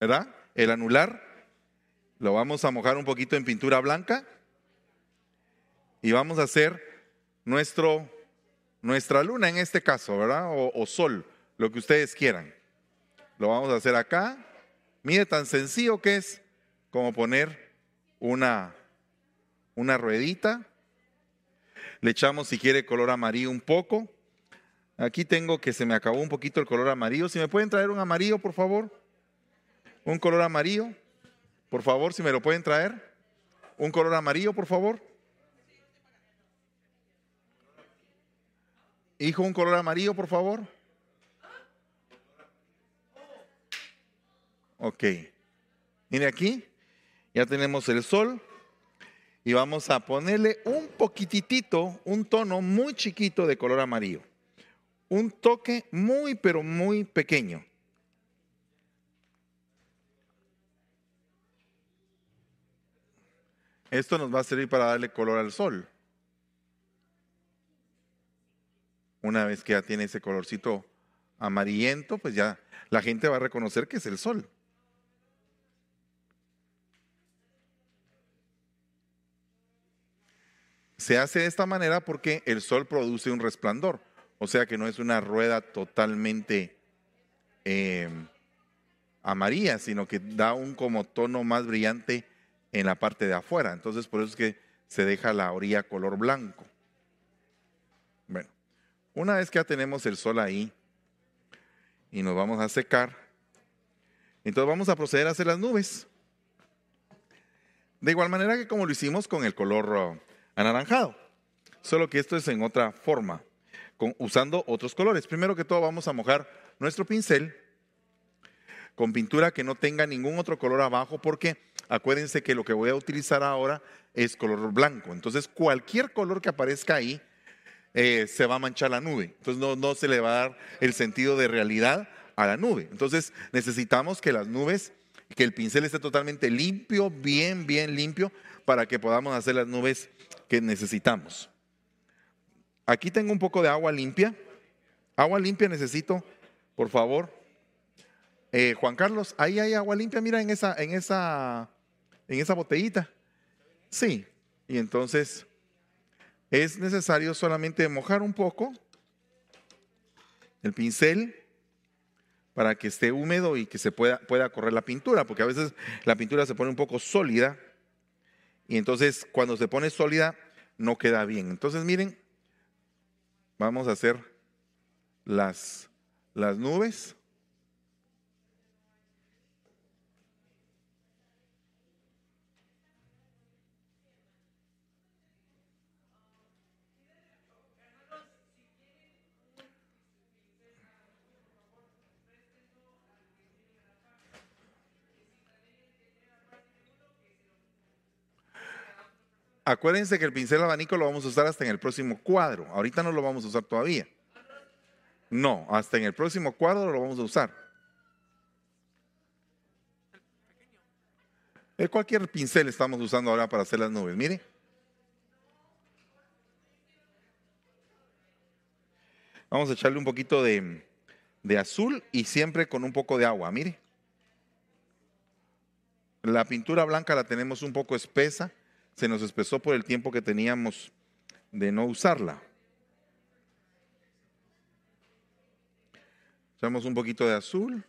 ¿verdad? El anular lo vamos a mojar un poquito en pintura blanca y vamos a hacer nuestro, nuestra luna en este caso, ¿verdad? O, sol, lo que ustedes quieran. Lo vamos a hacer acá. Mire tan sencillo que es como poner una, una ruedita. Le echamos si quiere color amarillo un poco. Aquí tengo que se me acabó un poquito el color amarillo. Si me pueden traer un amarillo, por favor. Un color amarillo. Por favor, si me lo pueden traer. Un color amarillo, por favor. Hijo, un color amarillo, por favor. Ok. Mire aquí, ya tenemos el sol y vamos a ponerle un poquitito, un tono muy chiquito de color amarillo. Un toque muy, pero muy pequeño. Esto nos va a servir para darle color al sol. Una vez que ya tiene ese colorcito amarillento, pues ya la gente va a reconocer que es el sol. Se hace de esta manera porque el sol produce un resplandor, o sea que no es una rueda totalmente eh, amarilla, sino que da un como tono más brillante en la parte de afuera. Entonces por eso es que se deja la orilla color blanco. Bueno, una vez que ya tenemos el sol ahí y nos vamos a secar, entonces vamos a proceder a hacer las nubes. De igual manera que como lo hicimos con el color uh, anaranjado, solo que esto es en otra forma, usando otros colores. Primero que todo vamos a mojar nuestro pincel con pintura que no tenga ningún otro color abajo porque acuérdense que lo que voy a utilizar ahora es color blanco. Entonces cualquier color que aparezca ahí eh, se va a manchar la nube. Entonces no, no se le va a dar el sentido de realidad a la nube. Entonces necesitamos que las nubes, que el pincel esté totalmente limpio, bien, bien limpio, para que podamos hacer las nubes que necesitamos. Aquí tengo un poco de agua limpia. Agua limpia necesito, por favor. Eh, Juan Carlos, ahí hay agua limpia, mira en esa, en esa, en esa botellita. Sí, y entonces es necesario solamente mojar un poco el pincel para que esté húmedo y que se pueda, pueda correr la pintura, porque a veces la pintura se pone un poco sólida y entonces cuando se pone sólida no queda bien. Entonces miren, vamos a hacer las, las nubes. Acuérdense que el pincel abanico lo vamos a usar hasta en el próximo cuadro. Ahorita no lo vamos a usar todavía. No, hasta en el próximo cuadro lo vamos a usar. Cualquier pincel estamos usando ahora para hacer las nubes. Mire. Vamos a echarle un poquito de, de azul y siempre con un poco de agua. Mire. La pintura blanca la tenemos un poco espesa se nos espesó por el tiempo que teníamos de no usarla. Echamos un poquito de azul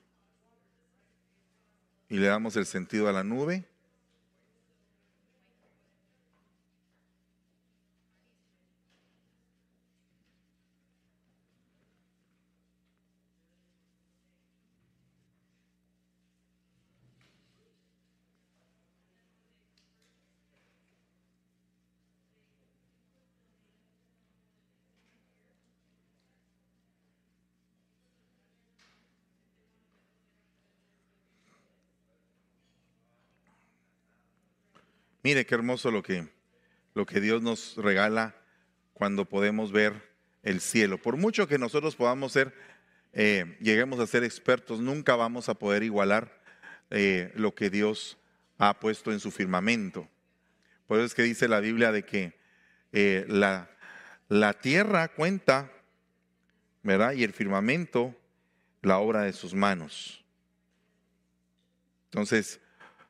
y le damos el sentido a la nube. Mire qué hermoso lo que, lo que Dios nos regala cuando podemos ver el cielo. Por mucho que nosotros podamos ser, eh, lleguemos a ser expertos, nunca vamos a poder igualar eh, lo que Dios ha puesto en su firmamento. Por eso es que dice la Biblia de que eh, la, la tierra cuenta, ¿verdad? Y el firmamento, la obra de sus manos. Entonces,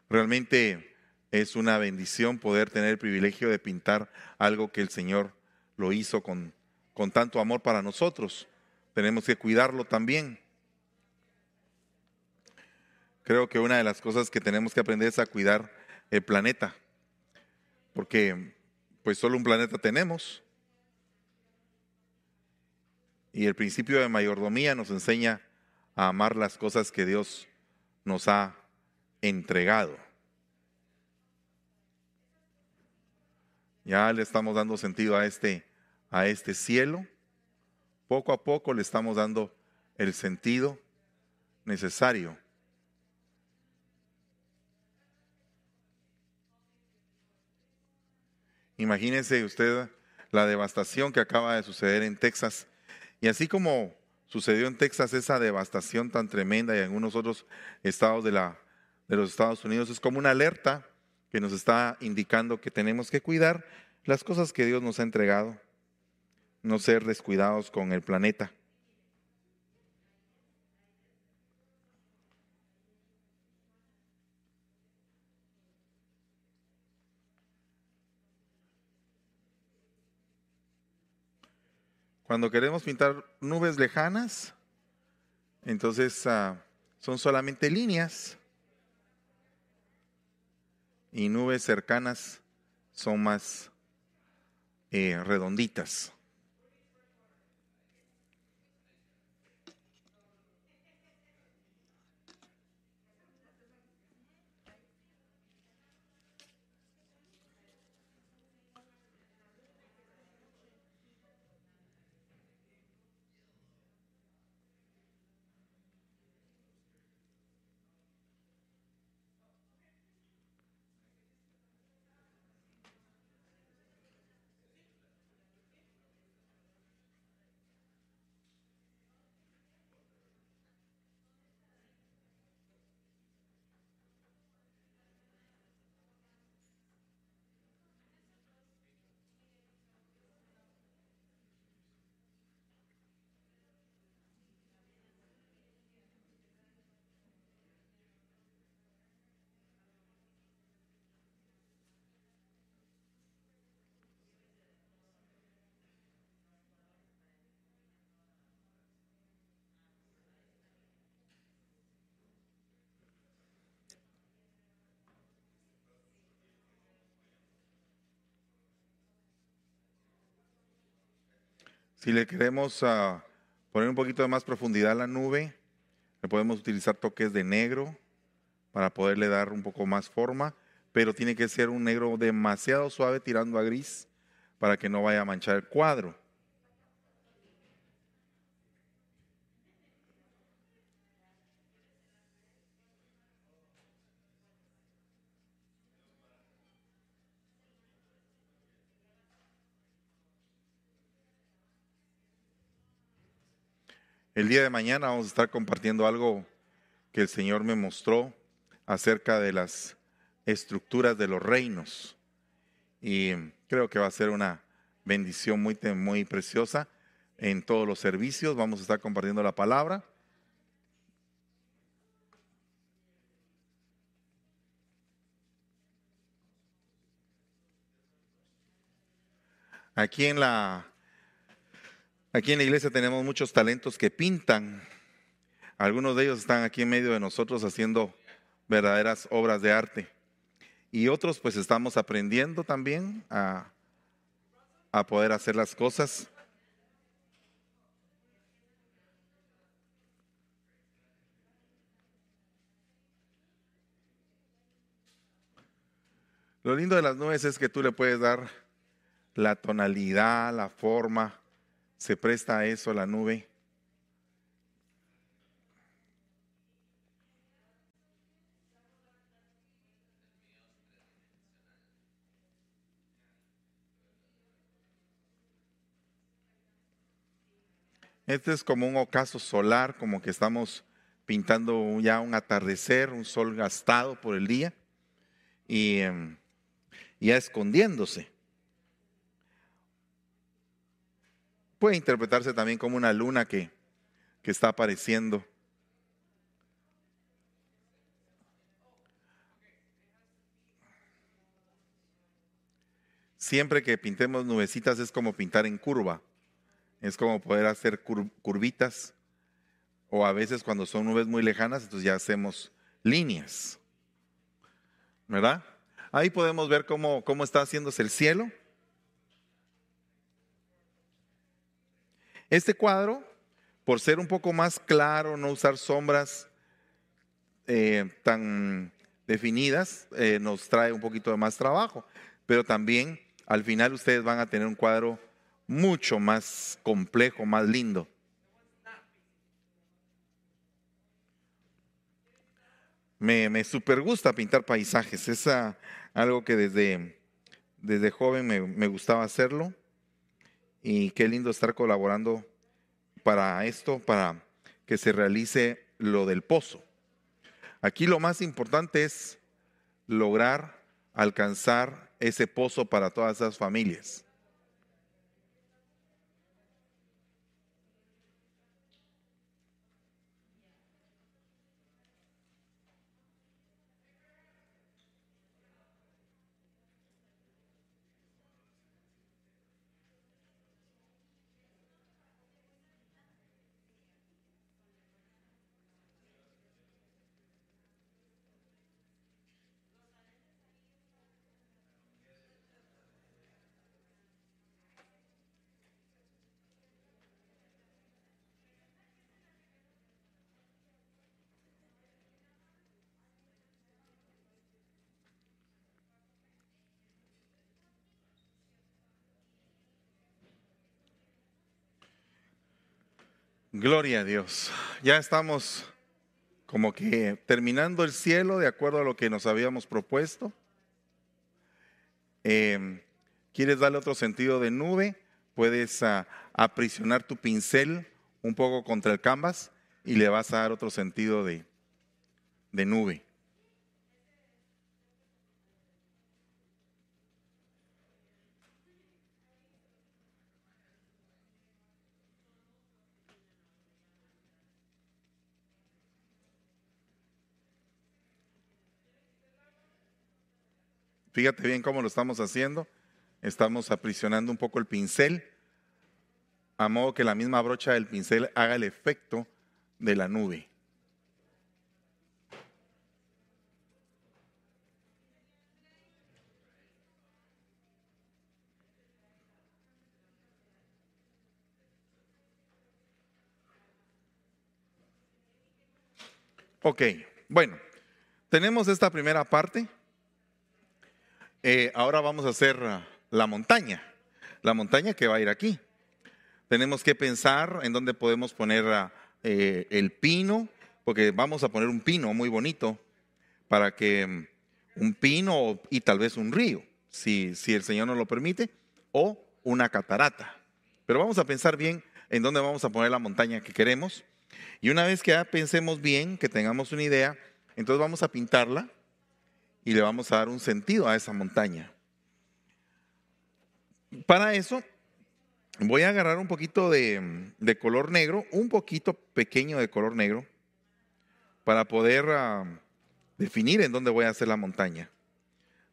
realmente es una bendición poder tener el privilegio de pintar algo que el Señor lo hizo con, con tanto amor para nosotros. Tenemos que cuidarlo también. Creo que una de las cosas que tenemos que aprender es a cuidar el planeta, porque pues solo un planeta tenemos. Y el principio de mayordomía nos enseña a amar las cosas que Dios nos ha entregado. Ya le estamos dando sentido a este, a este cielo. Poco a poco le estamos dando el sentido necesario. Imagínese usted la devastación que acaba de suceder en Texas. Y así como sucedió en Texas esa devastación tan tremenda y en algunos otros estados de, la, de los Estados Unidos, es como una alerta que nos está indicando que tenemos que cuidar las cosas que Dios nos ha entregado, no ser descuidados con el planeta. Cuando queremos pintar nubes lejanas, entonces ah, son solamente líneas y nubes cercanas son más eh, redonditas. Si le queremos ah, poner un poquito de más profundidad a la nube, le podemos utilizar toques de negro para poderle dar un poco más forma, pero tiene que ser un negro demasiado suave tirando a gris para que no vaya a manchar el cuadro. El día de mañana vamos a estar compartiendo algo que el Señor me mostró acerca de las estructuras de los reinos. Y creo que va a ser una bendición muy, muy preciosa en todos los servicios. Vamos a estar compartiendo la palabra. Aquí en la Aquí en la iglesia tenemos muchos talentos que pintan. Algunos de ellos están aquí en medio de nosotros haciendo verdaderas obras de arte. Y otros pues estamos aprendiendo también a, a poder hacer las cosas. Lo lindo de las nubes es que tú le puedes dar la tonalidad, la forma, se presta a eso la nube. Este es como un ocaso solar, como que estamos pintando ya un atardecer, un sol gastado por el día y em, ya escondiéndose. Puede interpretarse también como una luna que, que está apareciendo. Siempre que pintemos nubecitas es como pintar en curva, es como poder hacer curvitas o a veces cuando son nubes muy lejanas, entonces ya hacemos líneas, ¿verdad? Ahí podemos ver cómo, cómo está haciéndose el cielo Este cuadro, por ser un poco más claro, no usar sombras eh, tan definidas, eh, nos trae un poquito de más trabajo. Pero también al final ustedes van a tener un cuadro mucho más complejo, más lindo. Me, me super gusta pintar paisajes, es algo que desde, desde joven me, me gustaba hacerlo y qué lindo estar colaborando para esto, para que se realice lo del pozo. Aquí lo más importante es lograr alcanzar ese pozo para todas esas familias. Gloria a Dios. Ya estamos como que terminando el cielo de acuerdo a lo que nos habíamos propuesto. Em, ¿Quieres darle otro sentido de nube? Puedes ah, aprisionar tu pincel un poco contra el canvas y le vas a dar otro sentido de, de nube. Fíjate bien cómo lo estamos haciendo. Estamos aprisionando un poco el pincel, a modo que la misma brocha del pincel haga el efecto de la nube. Ok, bueno, tenemos esta primera parte eh, ahora vamos a hacer la montaña, la montaña que va a ir aquí. Tenemos que pensar en dónde podemos poner ah, eh, el pino, porque vamos a poner un pino muy bonito para que mm, un pino y tal vez un río, si, si el Señor nos lo permite, o una catarata. Pero vamos a pensar bien en dónde vamos a poner la montaña que queremos. Y una vez que ya pensemos bien, que tengamos una idea, entonces vamos a pintarla y le vamos a dar un sentido a esa montaña. Para eso voy a agarrar un poquito de, color negro, un poquito pequeño de color negro, para poder ah, definir en dónde voy a hacer la montaña.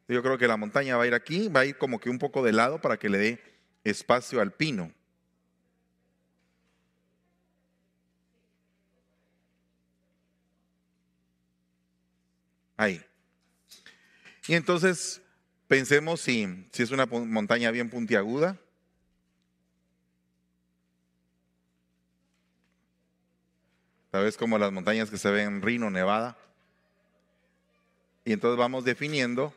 Yo creo que la montaña va a ir aquí, va a ir como que un poco de lado para que le dé espacio al pino. Ahí. Y entonces pensemos si, si es una montaña bien puntiaguda. Tal vez como las montañas que se ven en Rino, Nevada. Y entonces vamos definiendo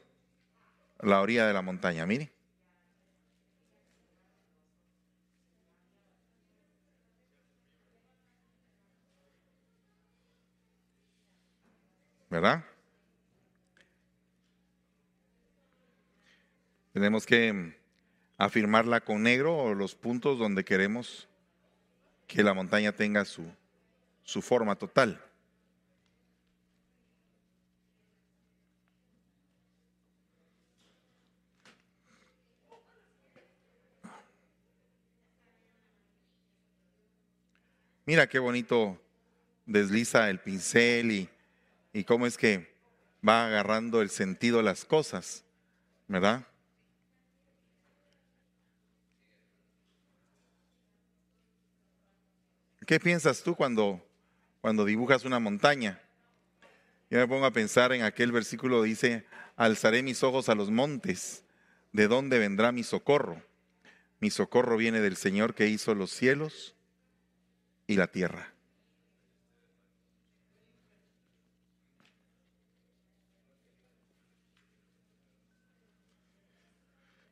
la orilla de la montaña. Mire. ¿Verdad? Tenemos que afirmarla con negro o los puntos donde queremos que la montaña tenga su, su forma total. Mira qué bonito desliza el pincel y, y cómo es que va agarrando el sentido de las cosas, ¿verdad? ¿Qué piensas tú cuando, cuando dibujas una montaña? Yo me pongo a pensar en aquel versículo dice, alzaré mis ojos a los montes, ¿de dónde vendrá mi socorro? Mi socorro viene del Señor que hizo los cielos y la tierra.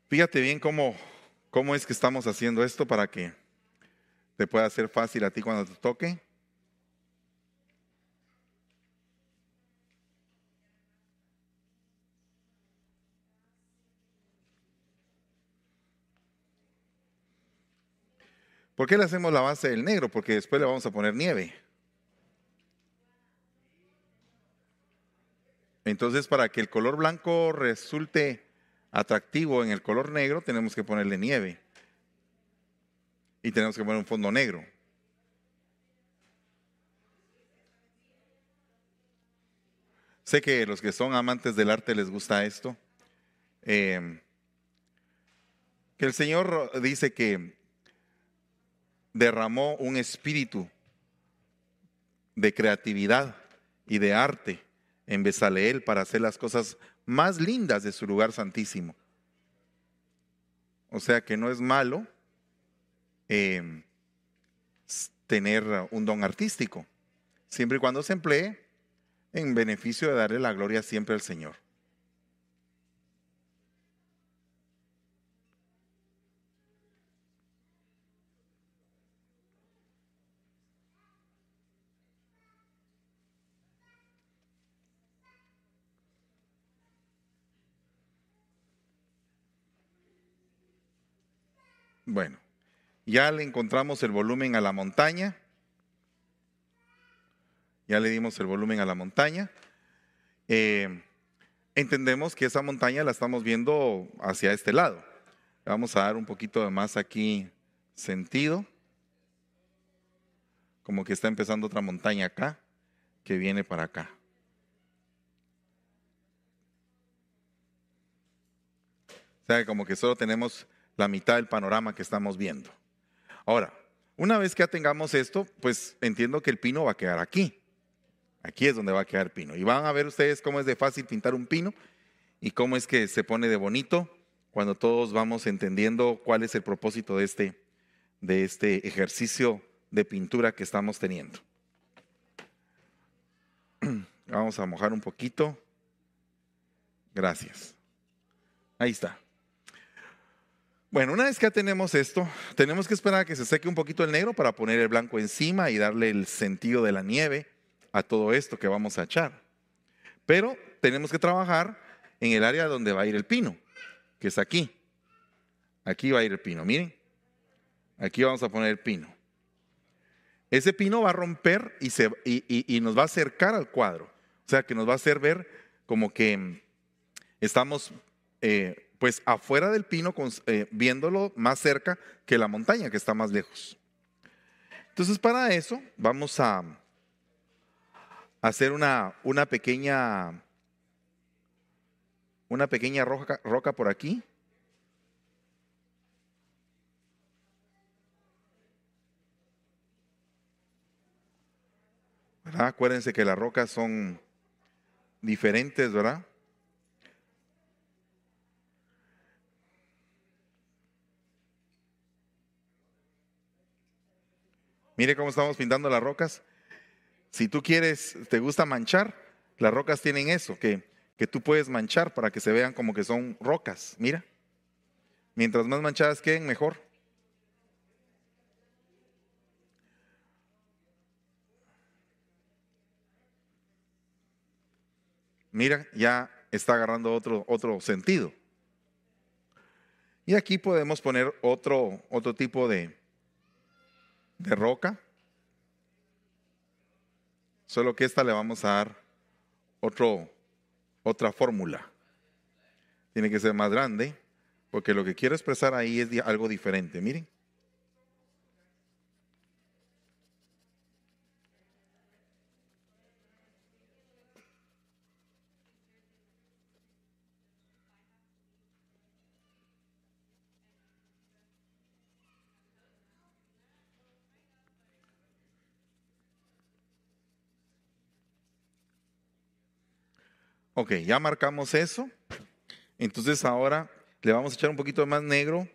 Fíjate bien cómo, cómo es que estamos haciendo esto para que te pueda ser fácil a ti cuando te toque. ¿Por qué le hacemos la base del negro? Porque después le vamos a poner nieve. Entonces, para que el color blanco resulte atractivo en el color negro, tenemos que ponerle nieve. Y tenemos que poner un fondo negro. Sé que los que son amantes del arte les gusta esto. Eh, que el Señor dice que derramó un espíritu de creatividad y de arte en Besaleel para hacer las cosas más lindas de su lugar santísimo. O sea que no es malo eh, tener un don artístico, siempre y cuando se emplee en beneficio de darle la gloria siempre al Señor. Bueno, ya le encontramos el volumen a la montaña. Ya le dimos el volumen a la montaña. Eh, entendemos que esa montaña la estamos viendo hacia este lado. Vamos a dar un poquito de más aquí sentido. Como que está empezando otra montaña acá que viene para acá. O sea, como que solo tenemos la mitad del panorama que estamos viendo. Ahora, una vez que ya tengamos esto, pues entiendo que el pino va a quedar aquí. Aquí es donde va a quedar el pino. Y van a ver ustedes cómo es de fácil pintar un pino y cómo es que se pone de bonito cuando todos vamos entendiendo cuál es el propósito de este, de este ejercicio de pintura que estamos teniendo. Vamos a mojar un poquito. Gracias. Ahí está. Bueno, una vez que ya tenemos esto, tenemos que esperar a que se seque un poquito el negro para poner el blanco encima y darle el sentido de la nieve a todo esto que vamos a echar. Pero tenemos que trabajar en el área donde va a ir el pino, que es aquí. Aquí va a ir el pino, miren. Aquí vamos a poner el pino. Ese pino va a romper y, se, y nos va a acercar al cuadro. O sea, que nos va a hacer ver como que estamos eh, pues afuera del pino, eh, viéndolo más cerca que la montaña que está más lejos. Entonces para eso vamos a hacer una, una pequeña, una pequeña roca, roca por aquí. Acuérdense que las rocas son diferentes, ¿verdad? Mire cómo estamos pintando las rocas. Si tú quieres, te gusta manchar, las rocas tienen eso, que, que tú puedes manchar para que se vean como que son rocas. Mira, mientras más manchadas queden, mejor. Mira, ya está agarrando otro, otro sentido. Y aquí podemos poner otro, otro tipo de, de roca. Solo que esta le vamos a dar otro, otra fórmula. Tiene que ser más grande, porque lo que quiero expresar ahí es algo diferente. Miren. Ok, ya marcamos eso. Entonces ahora le vamos a echar un poquito más negro.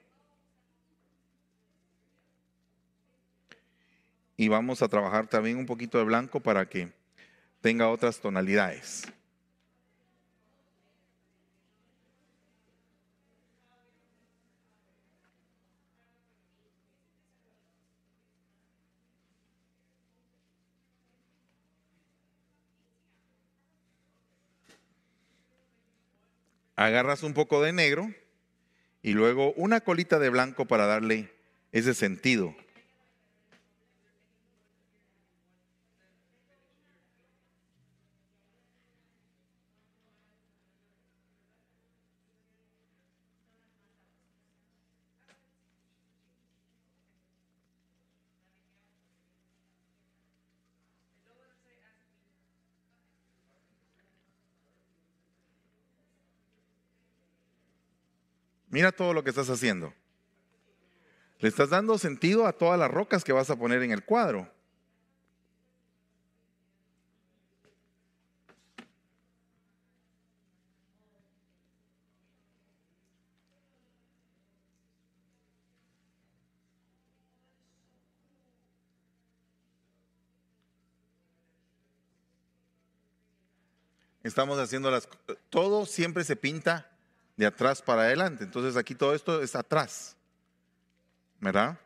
Y vamos a trabajar también un poquito de blanco para que tenga otras tonalidades. Agarras un poco de negro y luego una colita de blanco para darle ese sentido. Mira todo lo que estás haciendo. Le estás dando sentido a todas las rocas que vas a poner en el cuadro. Estamos haciendo las... Todo siempre se pinta de atrás para adelante. Entonces aquí todo esto es atrás. ¿Verdad?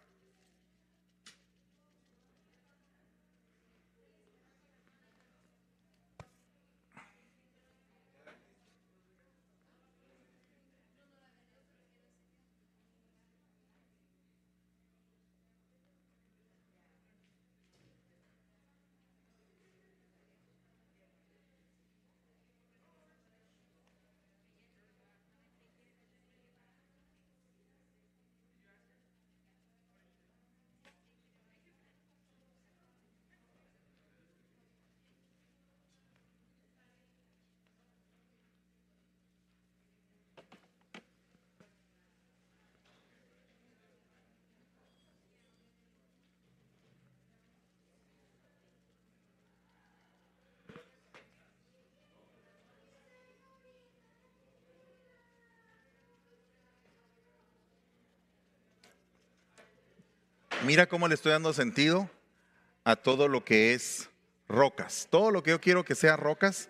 Mira cómo le estoy dando sentido a todo lo que es rocas. Todo lo que yo quiero que sea rocas,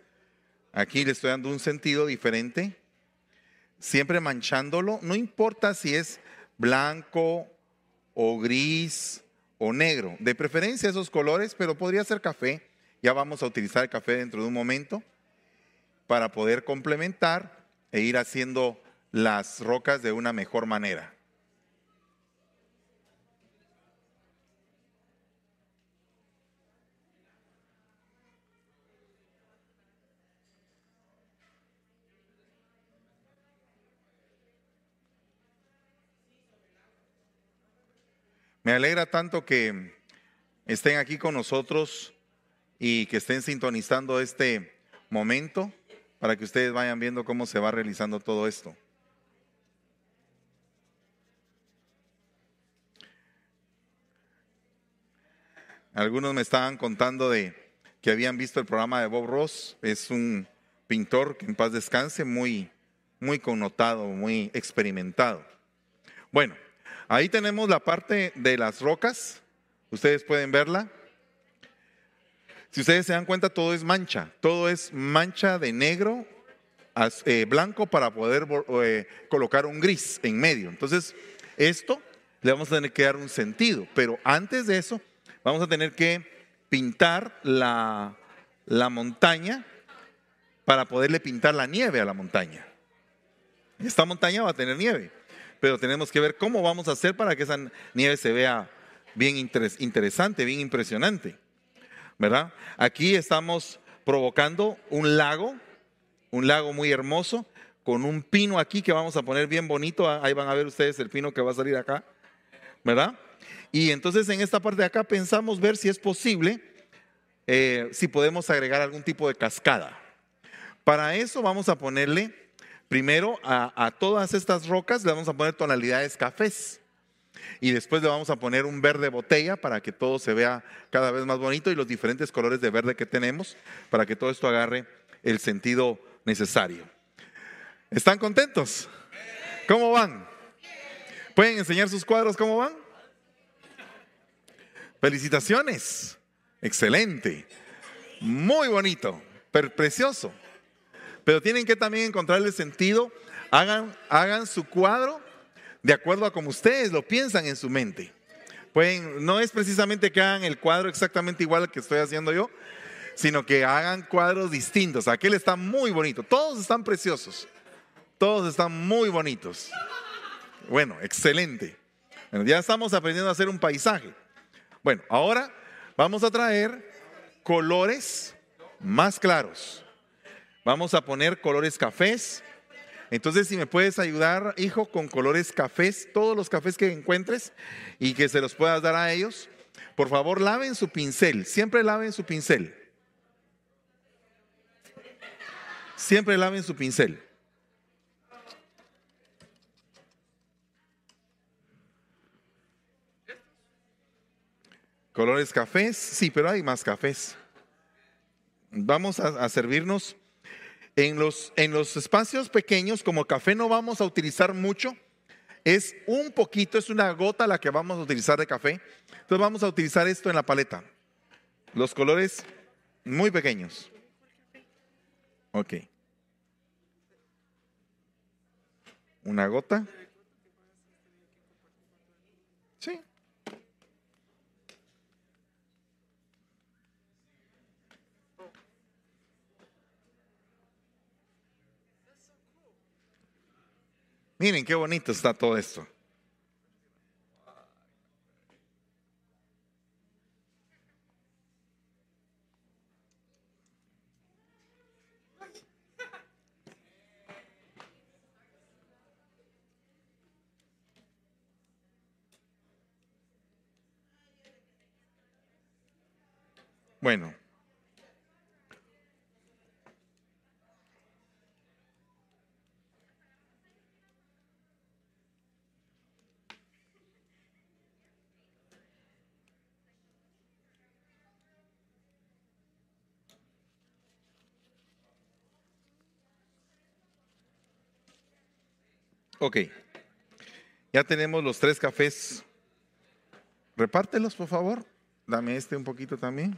aquí le estoy dando un sentido diferente, siempre manchándolo. No importa si es blanco o gris o negro. De preferencia esos colores, pero podría ser café. Ya vamos a utilizar el café dentro de un momento para poder complementar e ir haciendo las rocas de una mejor manera. Me alegra tanto que estén aquí con nosotros y que estén sintonizando este momento para que ustedes vayan viendo cómo se va realizando todo esto. Algunos me estaban contando de que habían visto el programa de Bob Ross. Es un pintor que en paz descanse, muy, muy connotado, muy experimentado. Bueno, Ahí tenemos la parte de las rocas. Ustedes pueden verla. Si ustedes se dan cuenta, todo es mancha. Todo es mancha de negro, eh, blanco para poder eh, colocar un gris en medio. Entonces, esto le vamos a tener que dar un sentido. Pero antes de eso, vamos a tener que pintar la, la montaña para poderle pintar la nieve a la montaña. Esta montaña va a tener nieve pero tenemos que ver cómo vamos a hacer para que esa nieve se vea bien interesante, bien impresionante. ¿Verdad? Aquí estamos provocando un lago, un lago muy hermoso, con un pino aquí que vamos a poner bien bonito. Ahí van a ver ustedes el pino que va a salir acá. ¿Verdad? Y entonces en esta parte de acá pensamos ver si es posible, eh, si podemos agregar algún tipo de cascada. Para eso vamos a ponerle Primero a, todas estas rocas le vamos a poner tonalidades cafés y después le vamos a poner un verde botella para que todo se vea cada vez más bonito y los diferentes colores de verde que tenemos para que todo esto agarre el sentido necesario. ¿Están contentos? ¿Cómo van? ¿Pueden enseñar sus cuadros cómo van? Felicitaciones. Excelente. Muy bonito. precioso. Pero tienen que también encontrarle sentido. Hagan, su cuadro de acuerdo a como ustedes lo piensan en su mente. Pueden, no es precisamente que hagan el cuadro exactamente igual al que estoy haciendo yo, sino que hagan cuadros distintos. Aquel está muy bonito. Todos están preciosos. Todos están muy bonitos. Bueno, excelente. ya estamos aprendiendo a hacer un paisaje. Bueno, ahora vamos a traer colores más claros. Vamos a poner colores cafés. Entonces, si me puedes ayudar, hijo, con colores cafés, todos los cafés que encuentres y que se los puedas dar a ellos, por favor, laven su pincel. Siempre laven su pincel. Siempre laven su pincel. Colores cafés, sí, pero hay más cafés. Vamos a, servirnos en los, en los espacios pequeños, como café no vamos a utilizar mucho, es un poquito, es una gota la que vamos a utilizar de café. Entonces vamos a utilizar esto en la paleta. Los colores muy pequeños. Ok. Una gota. Miren qué bonito está todo esto. Bueno, Ok, ya tenemos los tres cafés. Repártelos, por favor. Dame este un poquito también.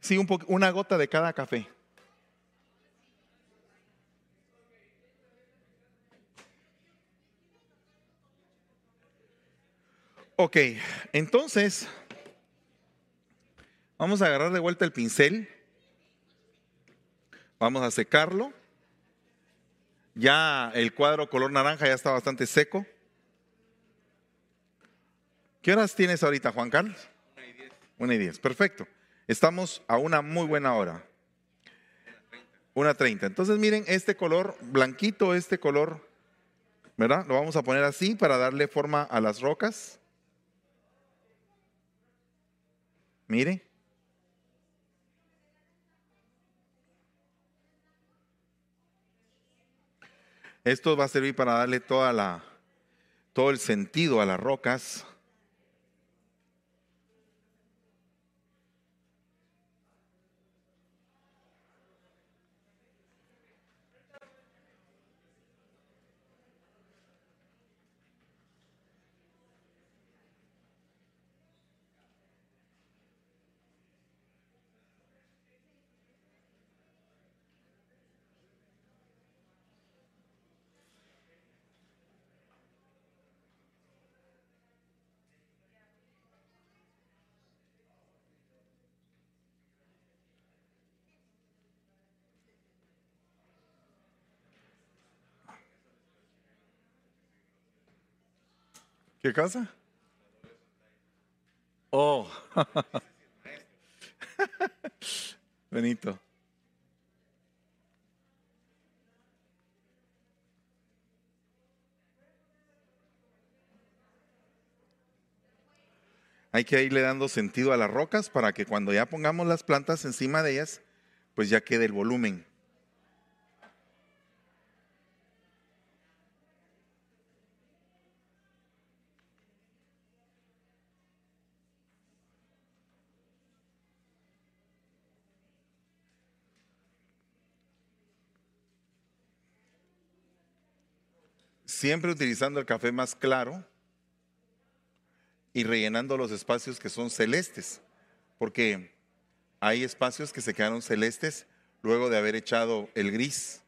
Sí, un una gota de cada café. Ok, entonces vamos a agarrar de vuelta el pincel. Vamos a secarlo. Ya el cuadro color naranja ya está bastante seco. ¿Qué horas tienes ahorita, Juan Carlos? Una y diez. Una y diez, perfecto. Estamos a una muy buena hora. Una treinta. Entonces miren, este color blanquito, este color, ¿verdad? Lo vamos a poner así para darle forma a las rocas. Mire. Esto va a servir para darle toda la, todo el sentido a las rocas. ¿Qué cosa? Oh. Benito. Hay que irle dando sentido a las rocas para que cuando ya pongamos las plantas encima de ellas, pues ya quede el volumen. Siempre utilizando el café más claro y rellenando los espacios que son celestes, porque hay espacios que se quedaron celestes luego de haber echado el gris.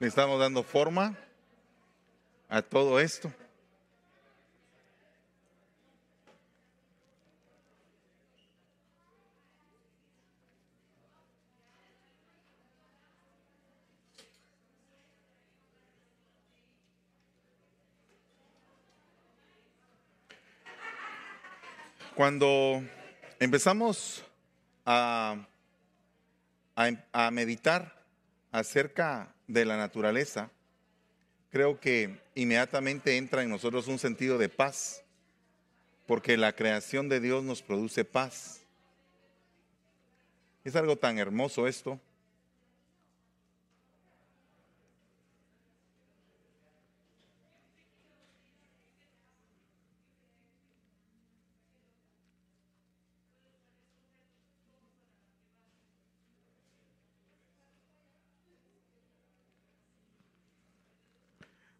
Le estamos dando forma a todo esto. Cuando empezamos a, a, meditar acerca de la naturaleza, creo que inmediatamente entra en nosotros un sentido de paz, porque la creación de Dios nos produce paz. Es algo tan hermoso esto.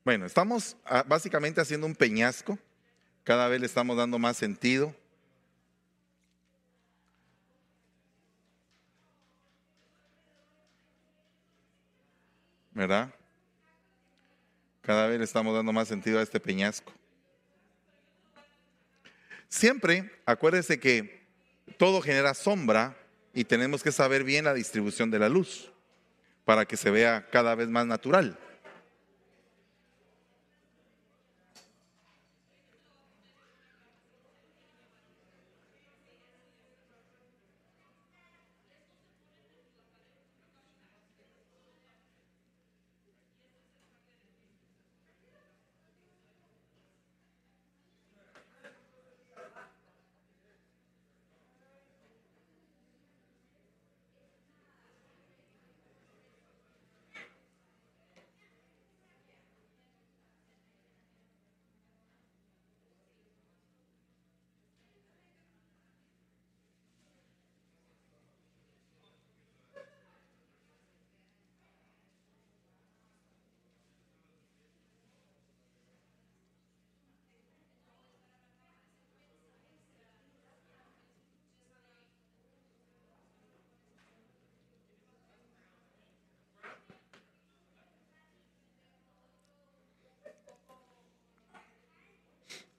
Bueno, estamos ah, básicamente haciendo un peñasco. Cada vez le estamos dando más sentido. ¿Verdad? Cada vez le estamos dando más sentido a este peñasco. Siempre, acuérdese que todo genera sombra y tenemos que saber bien la distribución de la luz para que se vea cada vez más natural.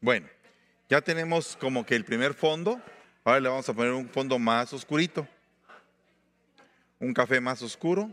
Bueno, ya tenemos como que el primer fondo. Ahora le vamos a poner un fondo más oscurito. Un café más oscuro.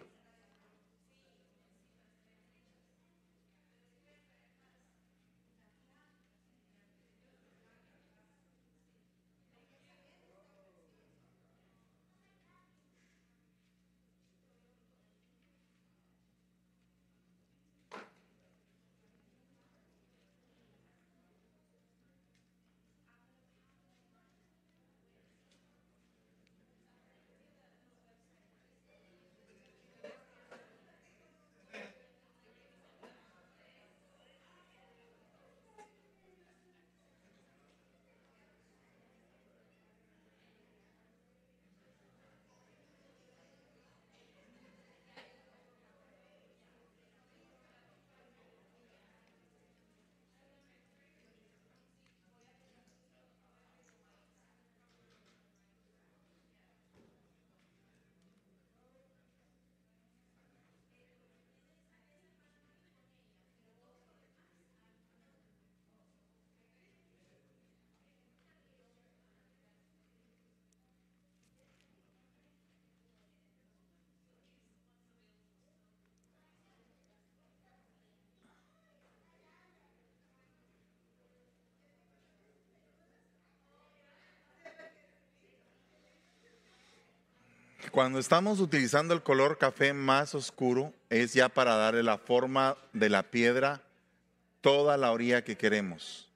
Cuando estamos utilizando el color café más oscuro, es ya para darle la forma de la piedra toda la orilla que queremos.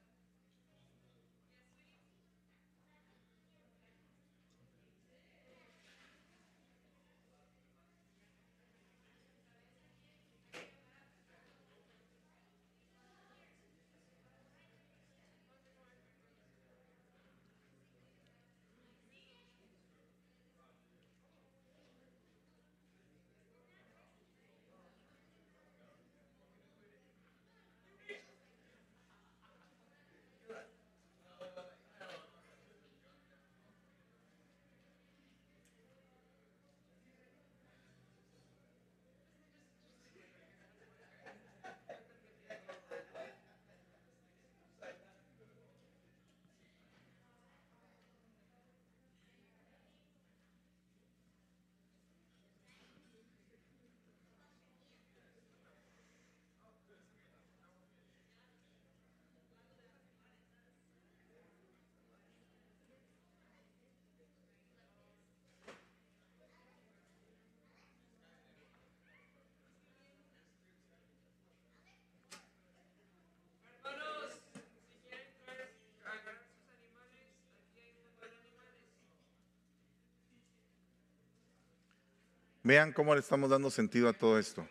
Vean cómo le estamos dando sentido a todo esto.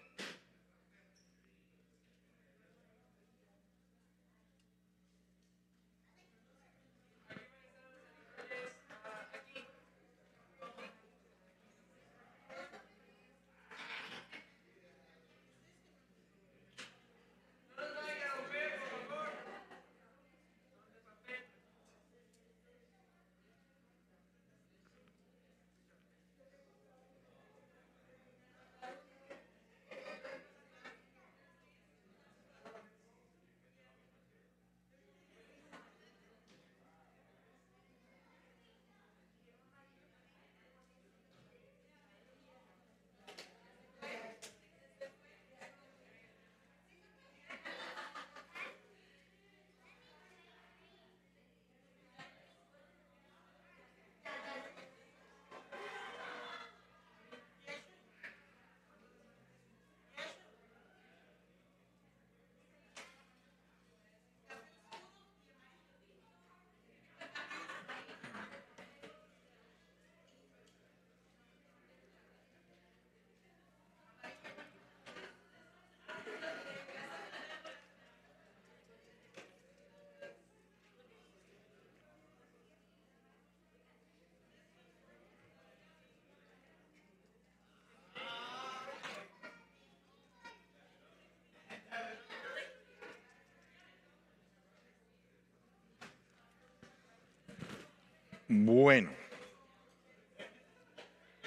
Bueno,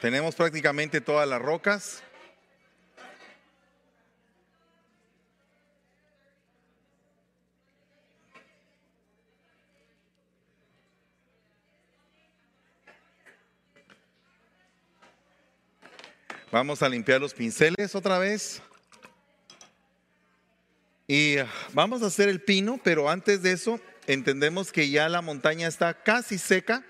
tenemos prácticamente todas las rocas. Vamos a limpiar los pinceles otra vez. Y vamos a hacer el pino, pero antes de eso entendemos que ya la montaña está casi seca.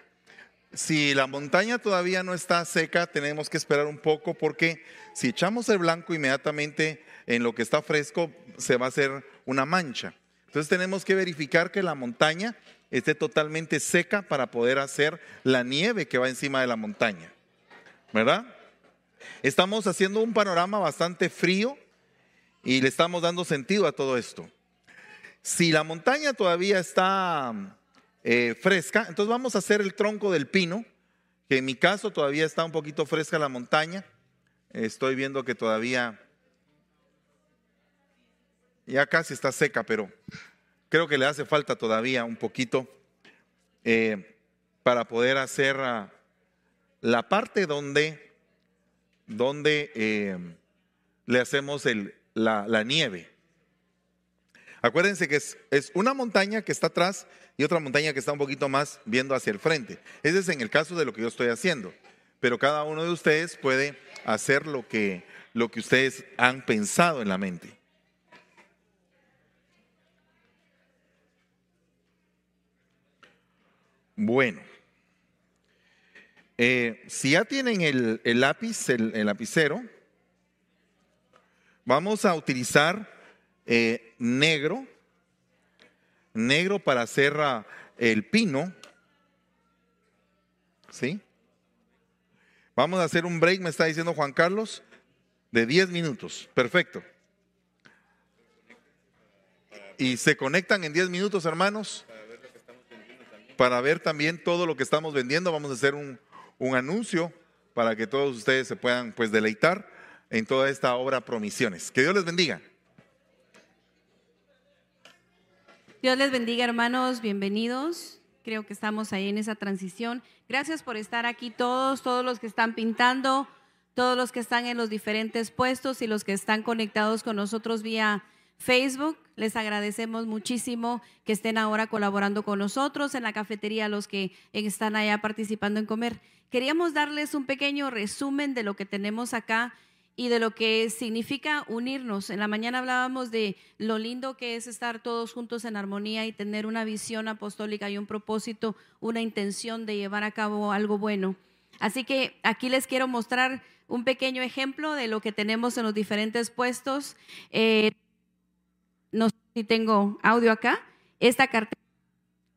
Si la montaña todavía no está seca, tenemos que esperar un poco porque si echamos el blanco inmediatamente en lo que está fresco, se va a hacer una mancha. Entonces tenemos que verificar que la montaña esté totalmente seca para poder hacer la nieve que va encima de la montaña. ¿Verdad? Estamos haciendo un panorama bastante frío y le estamos dando sentido a todo esto. Si la montaña todavía está eh, fresca. Entonces vamos a hacer el tronco del pino, que en mi caso todavía está un poquito fresca la montaña. Estoy viendo que todavía ya casi está seca, pero creo que le hace falta todavía un poquito eh, para poder hacer ah, la parte donde, donde eh, le hacemos la nieve. Acuérdense que es, una montaña que está atrás y otra montaña que está un poquito más viendo hacia el frente. Ese es en el caso de lo que yo estoy haciendo. Pero cada uno de ustedes puede hacer lo que, lo que ustedes han pensado en la mente. Bueno, Eh, si ya tienen el, lápiz, el, lapicero, vamos a utilizar eh, negro, negro para hacer ah, el pino. ¿Sí? Vamos a hacer un break, me está diciendo Juan Carlos, de 10 minutos. Perfecto. Y se conectan en 10 minutos, hermanos, para ver también todo lo que estamos vendiendo. Vamos a hacer un, un anuncio para que todos ustedes se puedan pues deleitar en toda esta obra Promisiones. Que Dios les bendiga. Dios les bendiga, hermanos, bienvenidos. Creo que estamos ahí en esa transición. Gracias por estar aquí todos, todos los que están pintando, todos los que están en los diferentes puestos y los que están conectados con nosotros vía Facebook. Les agradecemos muchísimo que estén ahora colaborando con nosotros en la cafetería, los que están allá participando en comer. Queríamos darles un pequeño resumen de lo que tenemos acá y de lo que significa unirnos. En la mañana hablábamos de lo lindo que es estar todos juntos en armonía y tener una visión apostólica y un propósito, una intención de llevar a cabo algo bueno. Así que aquí les quiero mostrar un pequeño ejemplo de lo que tenemos en los diferentes puestos. Eh, no sé si tengo audio acá. Esta cartera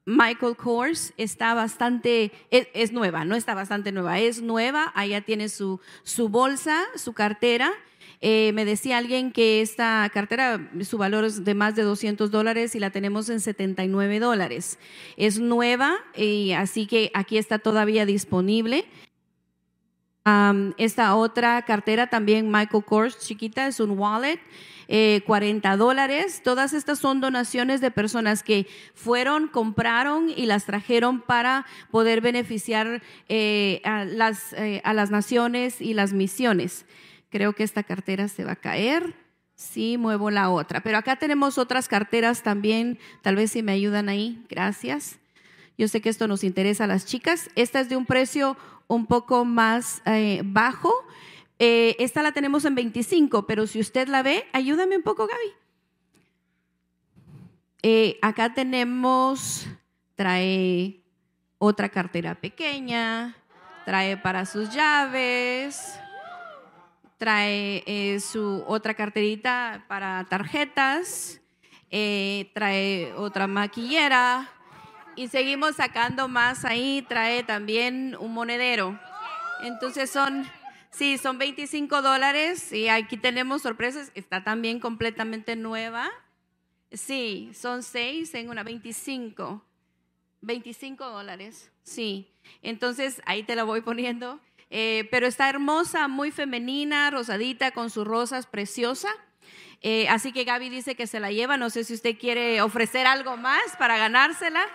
Michael Kors está bastante, es, nueva, no está bastante nueva, es nueva, allá tiene su, su bolsa, su cartera. Eh, me decía alguien que esta cartera, su valor es de más de 200 dólares y la tenemos en 79 dólares. Es nueva y así que aquí está todavía disponible. Esta otra cartera también Michael Kors chiquita es un wallet 40 eh, dólares. Todas estas son donaciones de personas que fueron, compraron y las trajeron para poder beneficiar eh, a, las, eh, a las naciones y las misiones. Creo que esta cartera se va a caer. Sí, muevo la otra. Pero acá tenemos otras carteras también. Tal vez si me ayudan ahí. Gracias. Yo sé que esto nos interesa a las chicas. Esta es de un precio un poco más bajo. Eh, esta la tenemos en 25, pero si usted la ve, ayúdame un poco, Gaby. Eh, acá tenemos, trae otra cartera pequeña, trae para sus llaves, trae eh, su otra carterita para tarjetas, trae otra maquillera y seguimos sacando más ahí, trae también un monedero. Entonces son Sí, son 25 dólares y aquí tenemos sorpresas. Está también completamente nueva. Sí, son seis en una 25. 25 dólares, sí. Entonces ahí te la voy poniendo. Eh, pero está hermosa, muy femenina, rosadita, con sus rosas, preciosa. Eh, así que Gaby dice que se la lleva. No sé si usted quiere ofrecer algo más para ganársela.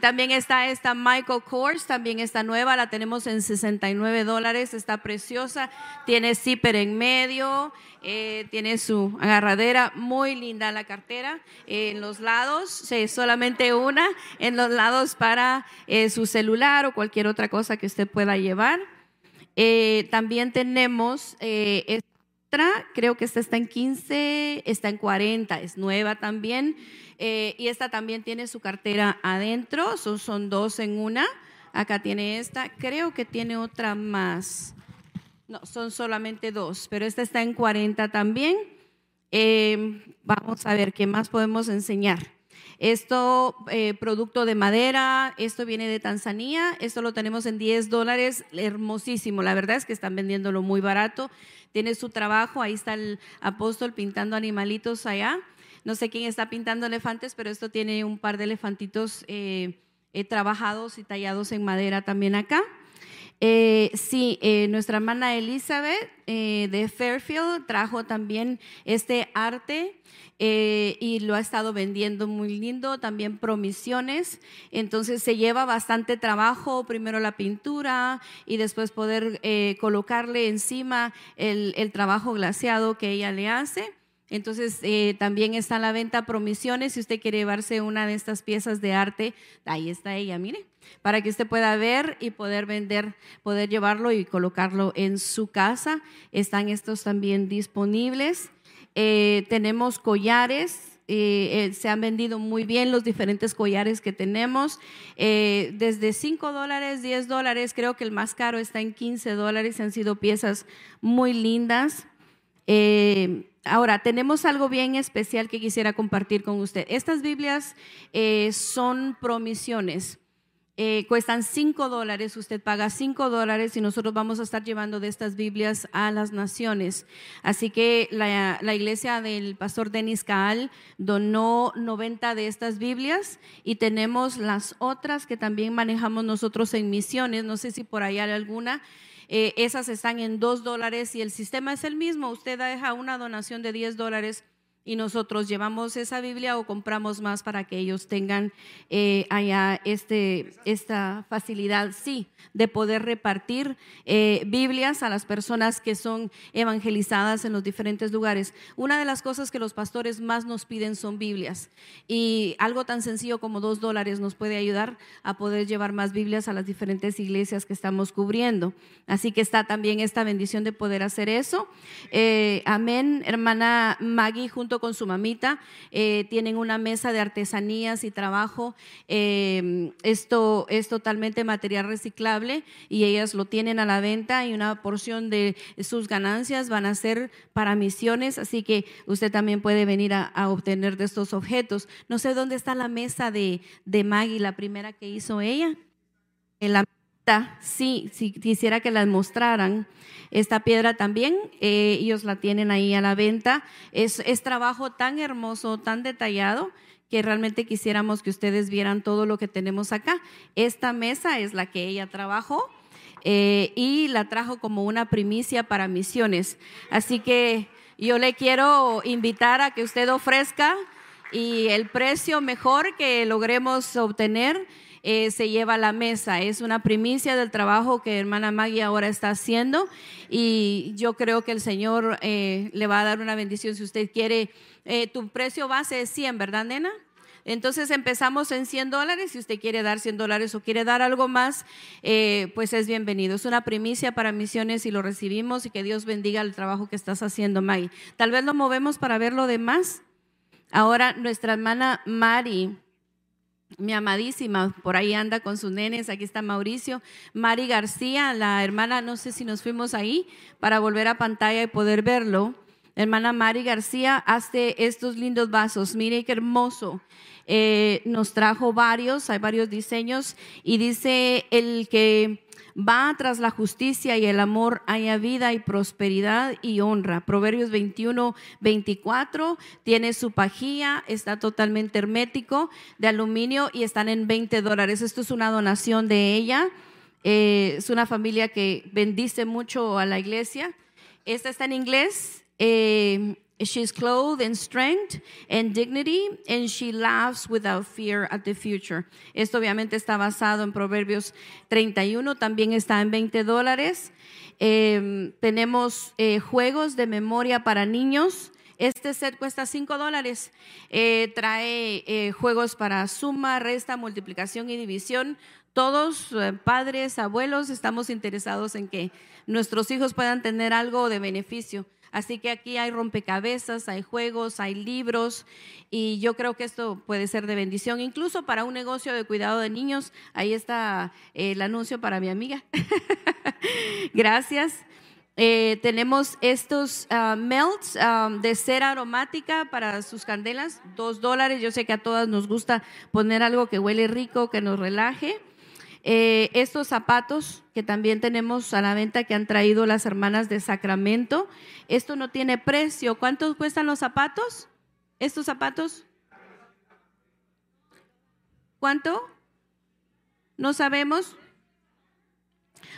También está esta Michael Kors, también está nueva, la tenemos en 69 dólares, está preciosa, tiene zipper en medio, eh, tiene su agarradera, muy linda la cartera. en los lados, solamente una, en los lados para eh, su celular o cualquier otra cosa que usted pueda llevar. Eh, también tenemos otra, creo que esta está en 15, está en 40, es nueva también. Eh, y esta también tiene su cartera adentro, son, son dos en una. Acá tiene esta, creo que tiene otra más. No, son solamente dos, pero esta está en 40 también. Eh, vamos a ver qué más podemos enseñar. Esto, eh, producto de madera, esto viene de Tanzania, esto lo tenemos en 10 dólares, hermosísimo. La verdad es que están vendiéndolo muy barato. Tiene su trabajo, ahí está el apóstol pintando animalitos allá. No sé quién está pintando elefantes, pero esto tiene un par de elefantitos eh, eh, trabajados y tallados en madera también acá. Eh, sí, nuestra hermana Elizabeth de Fairfield trajo también este arte y lo ha estado vendiendo muy lindo, también promisiones. Entonces se lleva bastante trabajo, primero la pintura y después poder colocarle encima el, el trabajo glaciado que ella le hace. Entonces, eh, también está en la venta promisiones. Si usted quiere llevarse una de estas piezas de arte, ahí está ella, mire, para que usted pueda ver y poder vender, poder llevarlo y colocarlo en su casa. Están estos también disponibles. Eh, tenemos collares eh, se han vendido muy bien los diferentes collares que tenemos, eh, desde 5 dólares, 10 dólares, creo que el más caro está en 15 dólares, han sido piezas muy lindas. Eh, ahora, tenemos algo bien especial que quisiera compartir con usted. Estas Biblias son promisiones. Eh, cuestan 5 dólares, usted paga 5 dólares y nosotros vamos a estar llevando de estas Biblias a las naciones. Así que la, iglesia del pastor Denis Kaal donó 90 de estas Biblias y tenemos las otras que también manejamos nosotros en misiones. No sé si por ahí hay alguna. Eh, esas están en 2 dólares y el sistema es el mismo. Usted deja una donación de 10 dólares y nosotros llevamos esa Biblia o compramos más para que ellos tengan eh, allá este, esta facilidad, sí, de poder repartir eh, Biblias a las personas que son evangelizadas en los diferentes lugares. Una de las cosas que los pastores más nos piden son Biblias y algo tan sencillo como dos dólares nos puede ayudar a poder llevar más Biblias a las diferentes iglesias que estamos cubriendo. Así que está también esta bendición de poder hacer eso. Eh, amén, hermana Maggie, junto con su mamita, eh, tienen una mesa de artesanías y trabajo. Eh, esto es totalmente material reciclable y ellas lo tienen a la venta y una porción de sus ganancias van a ser para misiones, así que usted también puede venir a, obtener de estos objetos. No sé dónde está la mesa de, de Maggie, la primera que hizo ella. Sí, si quisiera que las mostraran. Esta piedra también, eh, ellos la tienen ahí a la venta. Es, es trabajo tan hermoso, tan detallado, que realmente quisiéramos que ustedes vieran todo lo que tenemos acá. Esta mesa es la que ella trabajó. Eh, y la trajo como una primicia para misiones. Así que yo le quiero invitar a que usted ofrezca y el precio mejor que logremos obtener eh, se lleva a la mesa. Es una primicia del trabajo que hermana Maggie ahora está haciendo y yo creo que el Señor eh, le va a dar una bendición si usted quiere. Eh, tu precio base es 100, ¿verdad, nena? Entonces empezamos en 100 dólares. Si usted quiere dar 100 dólares o quiere dar algo más, pues es bienvenido. Es una primicia para misiones y lo recibimos y que Dios bendiga el trabajo que estás haciendo, Maggie. Tal vez lo movemos para ver lo demás. Ahora nuestra hermana Mari mi amadísima, por ahí anda con sus nenes, aquí está Mauricio, Mari García, la hermana, no sé si nos fuimos ahí para volver a pantalla y poder verlo. Hermana Mari García hace estos lindos vasos, mire qué hermoso. Eh, nos trajo varios, hay varios diseños y dice el que va tras la justicia y el amor, haya vida y prosperidad y honra. Proverbios 21, 24, tiene su pajilla, está totalmente hermético de aluminio y están en 20 dólares. Esto es una donación de ella. Eh, es una familia que bendice mucho a la iglesia. Esta está en inglés. Eh, She's clothed in strength and dignity, and she laughs without fear at the future. Esto obviamente está basado en Proverbios 31, también está en 20 dólares. Em, tenemos eh, juegos de memoria para niños. Este set cuesta 5 dólares. Eh, trae eh, juegos para suma, resta, multiplicación y división. Todos, padres, abuelos, estamos interesados en que nuestros hijos puedan tener algo de beneficio. Así que aquí hay rompecabezas, hay juegos, hay libros y yo creo que esto puede ser de bendición, incluso para un negocio de cuidado de niños. Ahí está eh, el anuncio para mi amiga. Gracias. Eh, tenemos estos uh, melts um, de cera aromática para sus candelas, dos dólares. Yo sé que a todas nos gusta poner algo que huele rico, que nos relaje. Eh, estos zapatos que también tenemos a la venta que han traído las hermanas de Sacramento, esto no tiene precio. ¿Cuánto cuestan los zapatos? ¿Estos zapatos? ¿Cuánto? ¿No sabemos?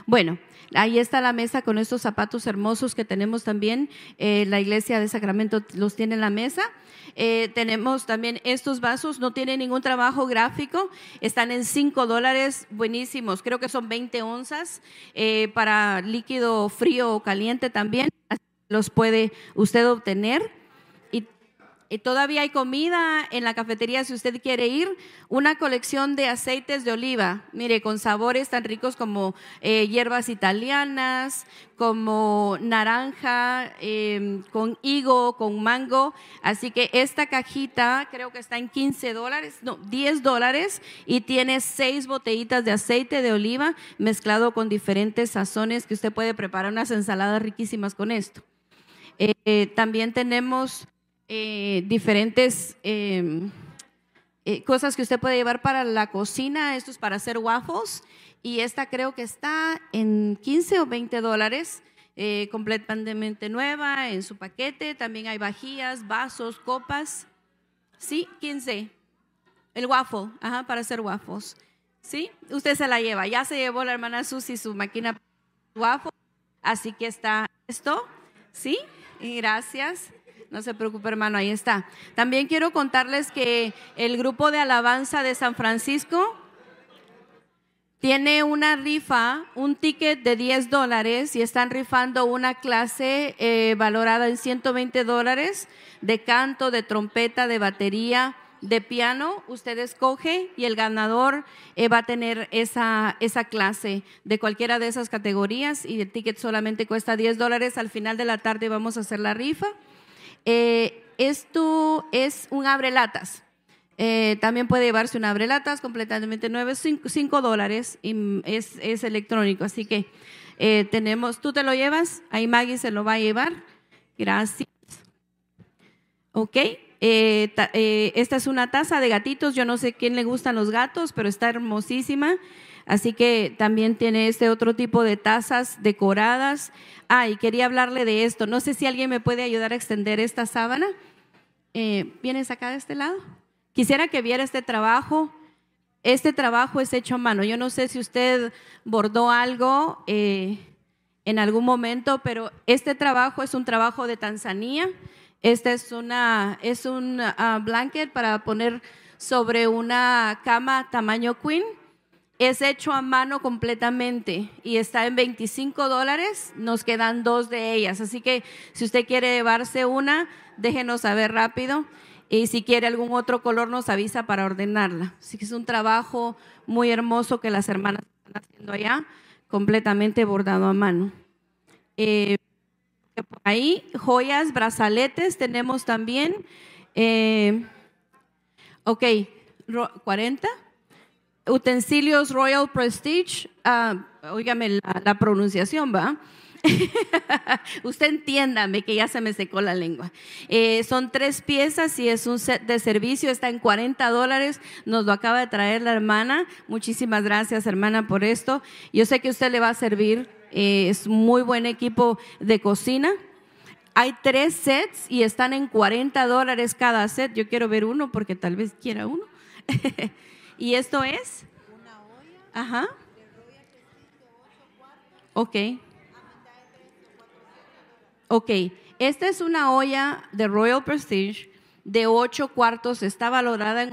Bueno, ahí está la mesa con estos zapatos hermosos que tenemos también. Eh, la iglesia de Sacramento los tiene en la mesa. Eh, tenemos también estos vasos, no tienen ningún trabajo gráfico, están en 5 dólares, buenísimos, creo que son 20 onzas eh, para líquido frío o caliente también, los puede usted obtener. Eh, todavía hay comida en la cafetería si usted quiere ir. Una colección de aceites de oliva, mire, con sabores tan ricos como eh, hierbas italianas, como naranja, em, con higo, con mango. Así que esta cajita creo que está en 15 dólares, no, 10 dólares y tiene seis botellitas de aceite de oliva mezclado con diferentes sazones que usted puede preparar unas ensaladas riquísimas con esto. Eh, también tenemos eh, diferentes em, eh, cosas que usted puede llevar para la cocina. Esto es para hacer waffles. Y esta creo que está en 15 o 20 dólares. Eh, completamente nueva en su paquete. También hay vajillas, vasos, copas. Sí, 15. El waffle, ajá, para hacer waffles. Sí, usted se la lleva. Ya se llevó la hermana Susi su máquina waffle. Así que está esto. Sí, y gracias. No se preocupe, hermano, ahí está. También quiero contarles que el grupo de alabanza de San Francisco tiene una rifa, un ticket de 10 dólares y están rifando una clase eh, valorada en 120 dólares de canto, de trompeta, de batería, de piano. Usted escoge y el ganador eh, va a tener esa, esa clase de cualquiera de esas categorías y el ticket solamente cuesta 10 dólares. Al final de la tarde vamos a hacer la rifa. Eh, esto es un abrelatas. Eh, también puede llevarse un abrelatas completamente nuevo, 5 dólares y es, es, electrónico. Así que eh, tenemos, tú te lo llevas, ahí Maggie se lo va a llevar. Gracias. Ok, esta es una taza de gatitos. Yo no sé quién le gustan los gatos, pero está hermosísima. Así que también tiene este otro tipo de tazas decoradas. Ah, y quería hablarle de esto. No sé si alguien me puede ayudar a extender esta sábana. Eh, ¿Vienes acá de este lado? Quisiera que viera este trabajo. Este trabajo es hecho a mano. Yo no sé si usted bordó algo eh, en algún momento, pero este trabajo es un trabajo de Tanzania. Este es, una, es un uh, blanket para poner sobre una cama tamaño queen es hecho a mano completamente y está en 25 dólares. Nos quedan dos de ellas. Así que si usted quiere llevarse una, déjenos saber rápido. Y si quiere algún otro color, nos avisa para ordenarla. Así que es un trabajo muy hermoso que las hermanas están haciendo allá, completamente bordado a mano. Eh, ahí, joyas, brazaletes tenemos también. Eh, ok, 40 utensilios Royal Prestige, uh, la, pronunciación, ¿va? Usted entiéndame que ya se me secó la lengua. Eh, son tres piezas y es un set de servicio, está en 40 dólares. Nos lo acaba de traer la hermana. Muchísimas gracias, hermana, por esto. Yo sé que usted le va a servir. Eh, es muy buen equipo de cocina. Hay tres sets y están en 40 dólares cada set. Yo quiero ver uno porque tal vez quiera uno. ¿Y esto es? Una olla. Ajá. Ok. Esta es una olla de Royal Prestige de 8 cuartos. Está valorada en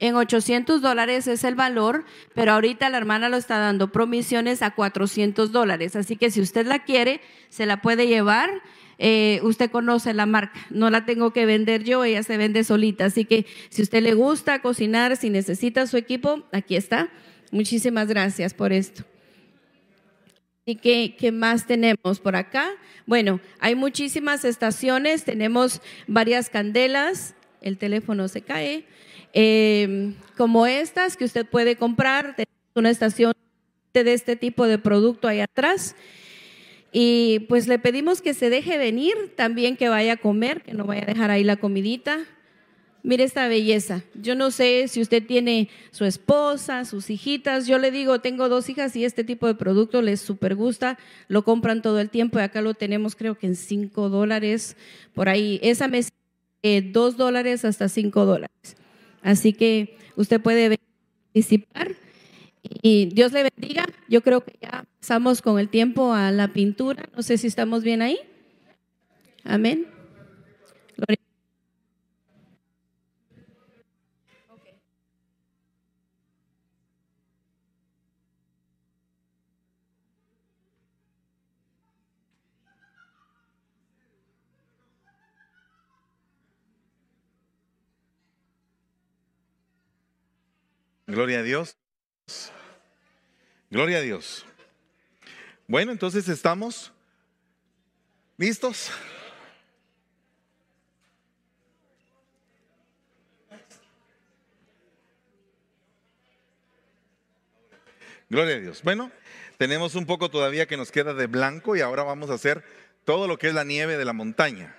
en 800 dólares es el valor, pero ahorita la hermana lo está dando promisiones a 400 dólares. Así que si usted la quiere, se la puede llevar eh, usted conoce la marca, no la tengo que vender yo, ella se vende solita. Así que si usted le gusta cocinar, si necesita su equipo, aquí está. Muchísimas gracias por esto. ¿Y qué, qué, más tenemos por acá? Bueno, hay muchísimas estaciones, tenemos varias candelas, el teléfono se cae, eh, como estas que usted puede comprar, tenemos una estación de este tipo de producto ahí atrás. Y pues le pedimos que se deje venir, también que vaya a comer, que no vaya a dejar ahí la comidita. Mire esta belleza. Yo no sé si usted tiene su esposa, sus hijitas. Yo le digo, tengo dos hijas y este tipo de producto les super gusta. Lo compran todo el tiempo y acá lo tenemos creo que en cinco dólares por ahí. Esa mesa, eh, dos dólares hasta cinco dólares. Así que usted puede participar y Dios le bendiga. Yo creo que ya pasamos con el tiempo a la pintura. No sé si estamos bien ahí. Amén. Gloria. Gloria a Dios. Gloria a Dios. Bueno, entonces estamos listos. Gloria a Dios. Bueno, tenemos un poco todavía que nos queda de blanco y ahora vamos a hacer todo lo que es la nieve de la montaña.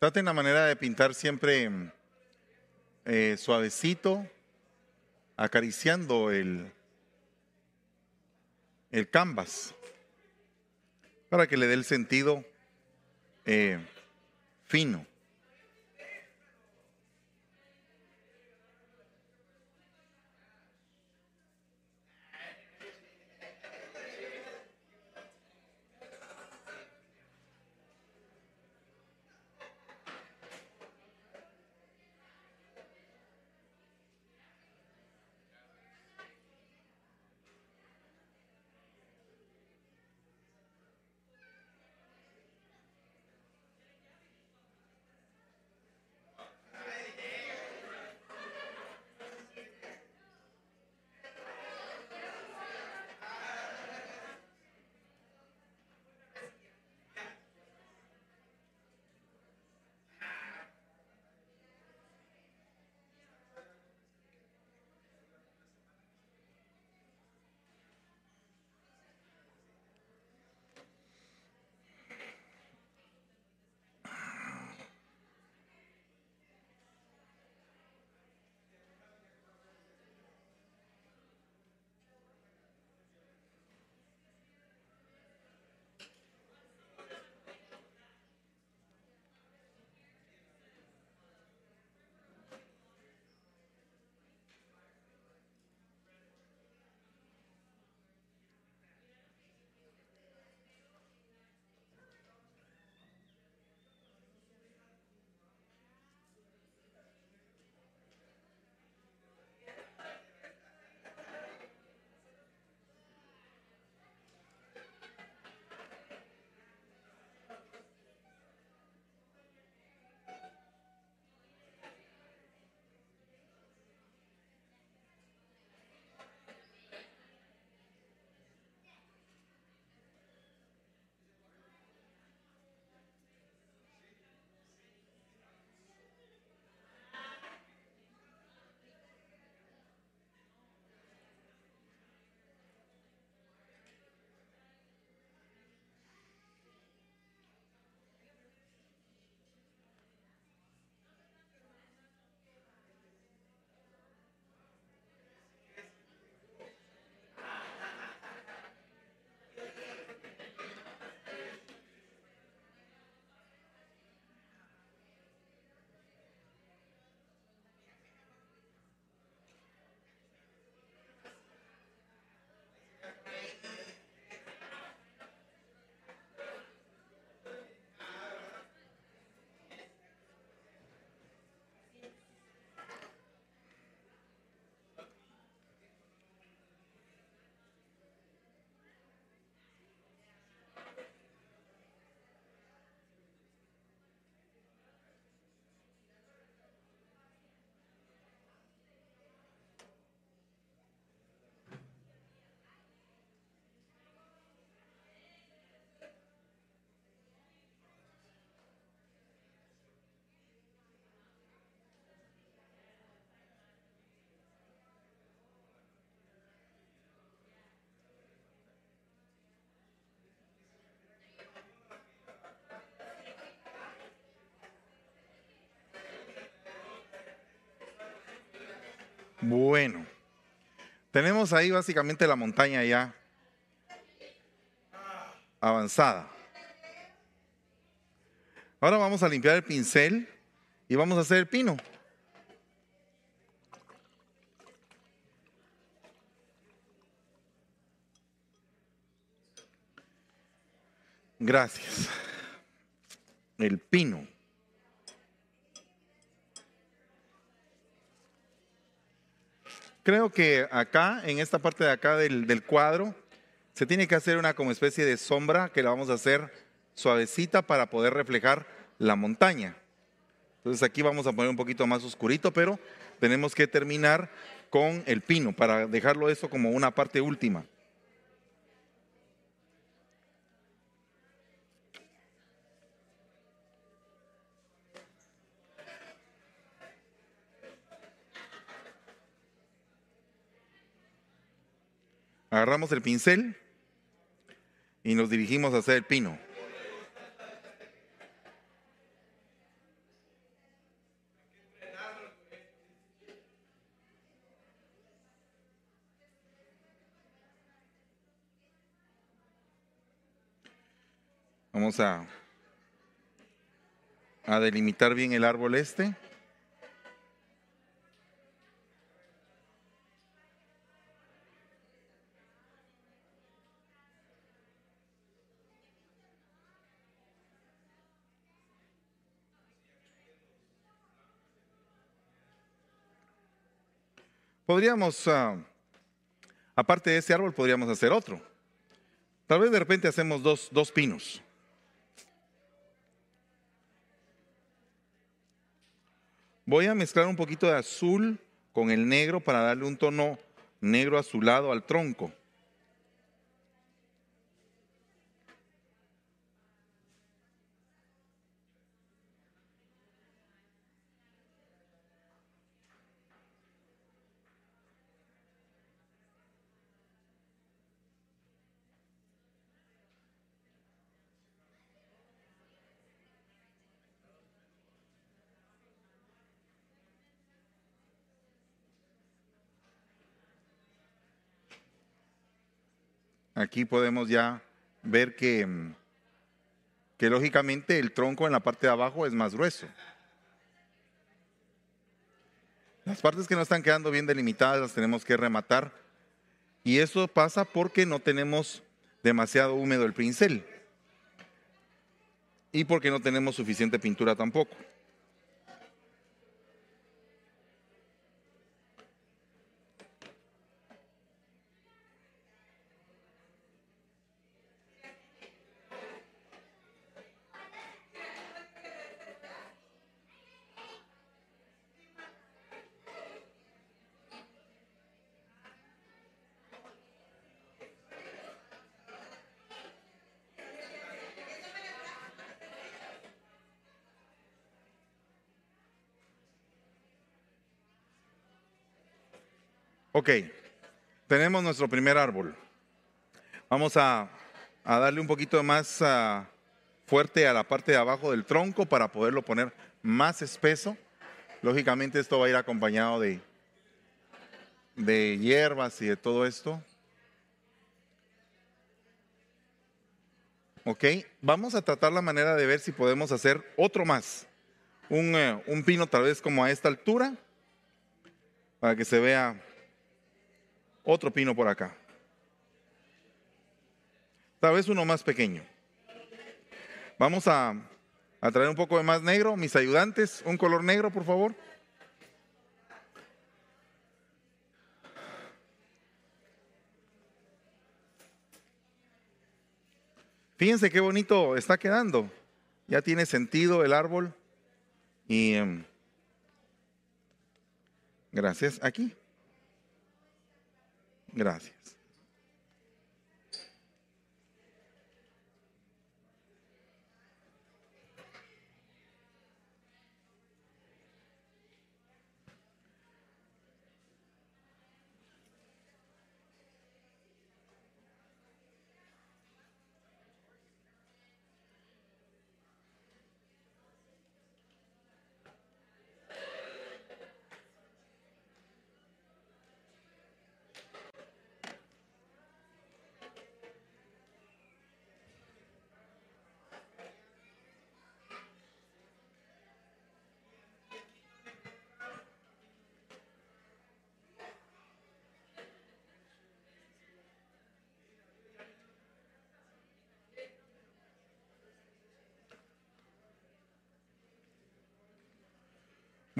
Traten la manera de pintar siempre eh, suavecito, acariciando el, el canvas, para que le dé el sentido eh, fino. Bueno, tenemos ahí básicamente la montaña ya avanzada. Ahora vamos a limpiar el pincel y vamos a hacer el pino. Gracias. El pino. Creo que acá, en esta parte de acá del, del, cuadro, se tiene que hacer una como especie de sombra que la vamos a hacer suavecita para poder reflejar la montaña. Entonces aquí vamos a poner un poquito más oscurito, pero tenemos que terminar con el pino para dejarlo eso como una parte última. Agarramos el pincel y nos dirigimos a hacer el pino. Vamos a, a delimitar bien el árbol este. Podríamos, uh, aparte de ese árbol, podríamos hacer otro. Tal vez de repente hacemos dos, dos pinos. Voy a mezclar un poquito de azul con el negro para darle un tono negro azulado al tronco. Aquí podemos ya ver que, que lógicamente el tronco en la parte de abajo es más grueso. Las partes que no están quedando bien delimitadas las tenemos que rematar. Y eso pasa porque no tenemos demasiado húmedo el pincel. Y porque no tenemos suficiente pintura tampoco. Ok, tenemos nuestro primer árbol. Vamos a, darle un poquito más uh, fuerte a la parte de abajo del tronco para poderlo poner más espeso. Lógicamente esto va a ir acompañado de, hierbas y de todo esto. Ok, vamos a tratar la manera de ver si podemos hacer otro más. Un, un pino tal vez como a esta altura, para que se vea otro pino por acá. Tal vez uno más pequeño. Vamos a, a traer un poco de más negro, mis ayudantes, un color negro, por favor. Fíjense qué bonito está quedando. Ya tiene sentido el árbol. Y um, gracias. Aquí. Gracias.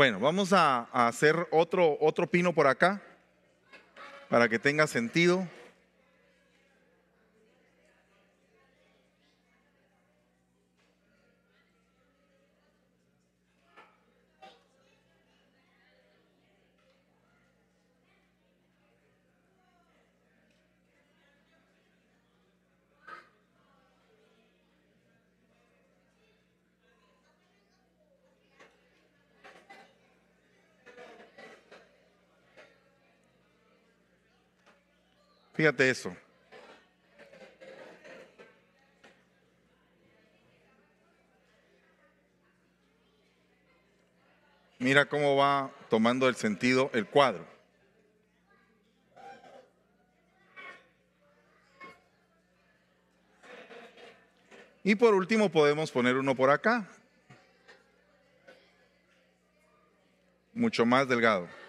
Bueno, vamos a, hacer otro, otro pino por acá para que tenga sentido. Fíjate eso. Mira cómo va tomando el sentido el cuadro. Y por último podemos poner uno por acá, mucho más delgado.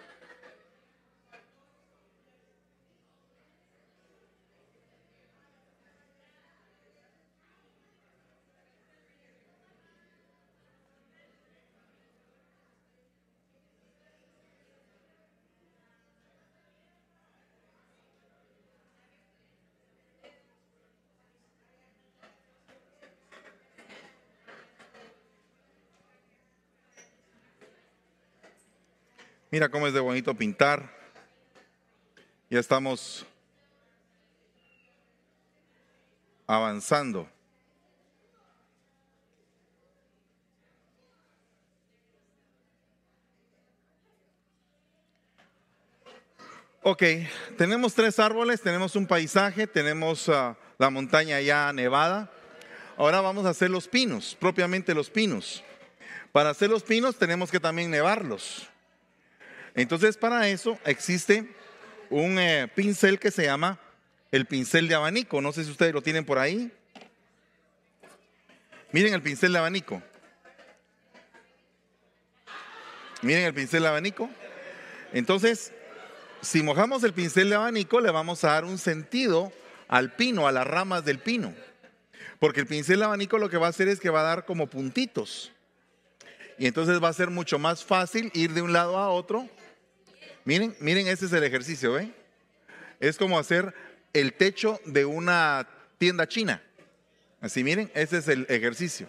Mira cómo es de bonito pintar. Ya estamos avanzando. Ok, tenemos tres árboles, tenemos un paisaje, tenemos uh, la montaña ya nevada. Ahora vamos a hacer los pinos, propiamente los pinos. Para hacer los pinos tenemos que también nevarlos. Entonces, para eso existe un eh, pincel que se llama el pincel de abanico. No sé si ustedes lo tienen por ahí. Miren el pincel de abanico. Miren el pincel de abanico. Entonces, si mojamos el pincel de abanico, le vamos a dar un sentido al pino, a las ramas del pino. Porque el pincel de abanico lo que va a hacer es que va a dar como puntitos. Y entonces va a ser mucho más fácil ir de un lado a otro Miren, miren, ese es el ejercicio, ¿ven? Es como hacer el techo de una tienda china. Así, miren, ese es el ejercicio.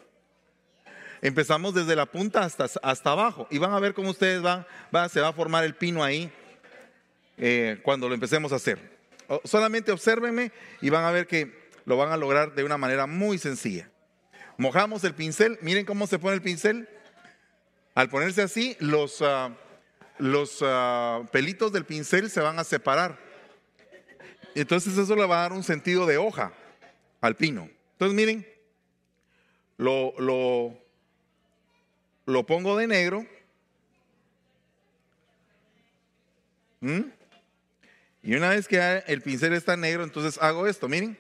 Empezamos desde la punta hasta, hasta abajo y van a ver cómo ustedes van, se va a formar el pino ahí eh, cuando lo empecemos a hacer. solamente obsérvenme y van a ver que lo van a lograr de una manera muy sencilla. Mojamos el pincel, miren cómo se pone el pincel. Al ponerse así, los, ah, los ah, pelitos del pincel se van a separar. Entonces eso le va a dar un sentido de hoja al pino. Entonces miren, lo, lo, lo pongo de negro. ¿Mm? Y una vez que el pincel está negro, entonces hago esto, miren.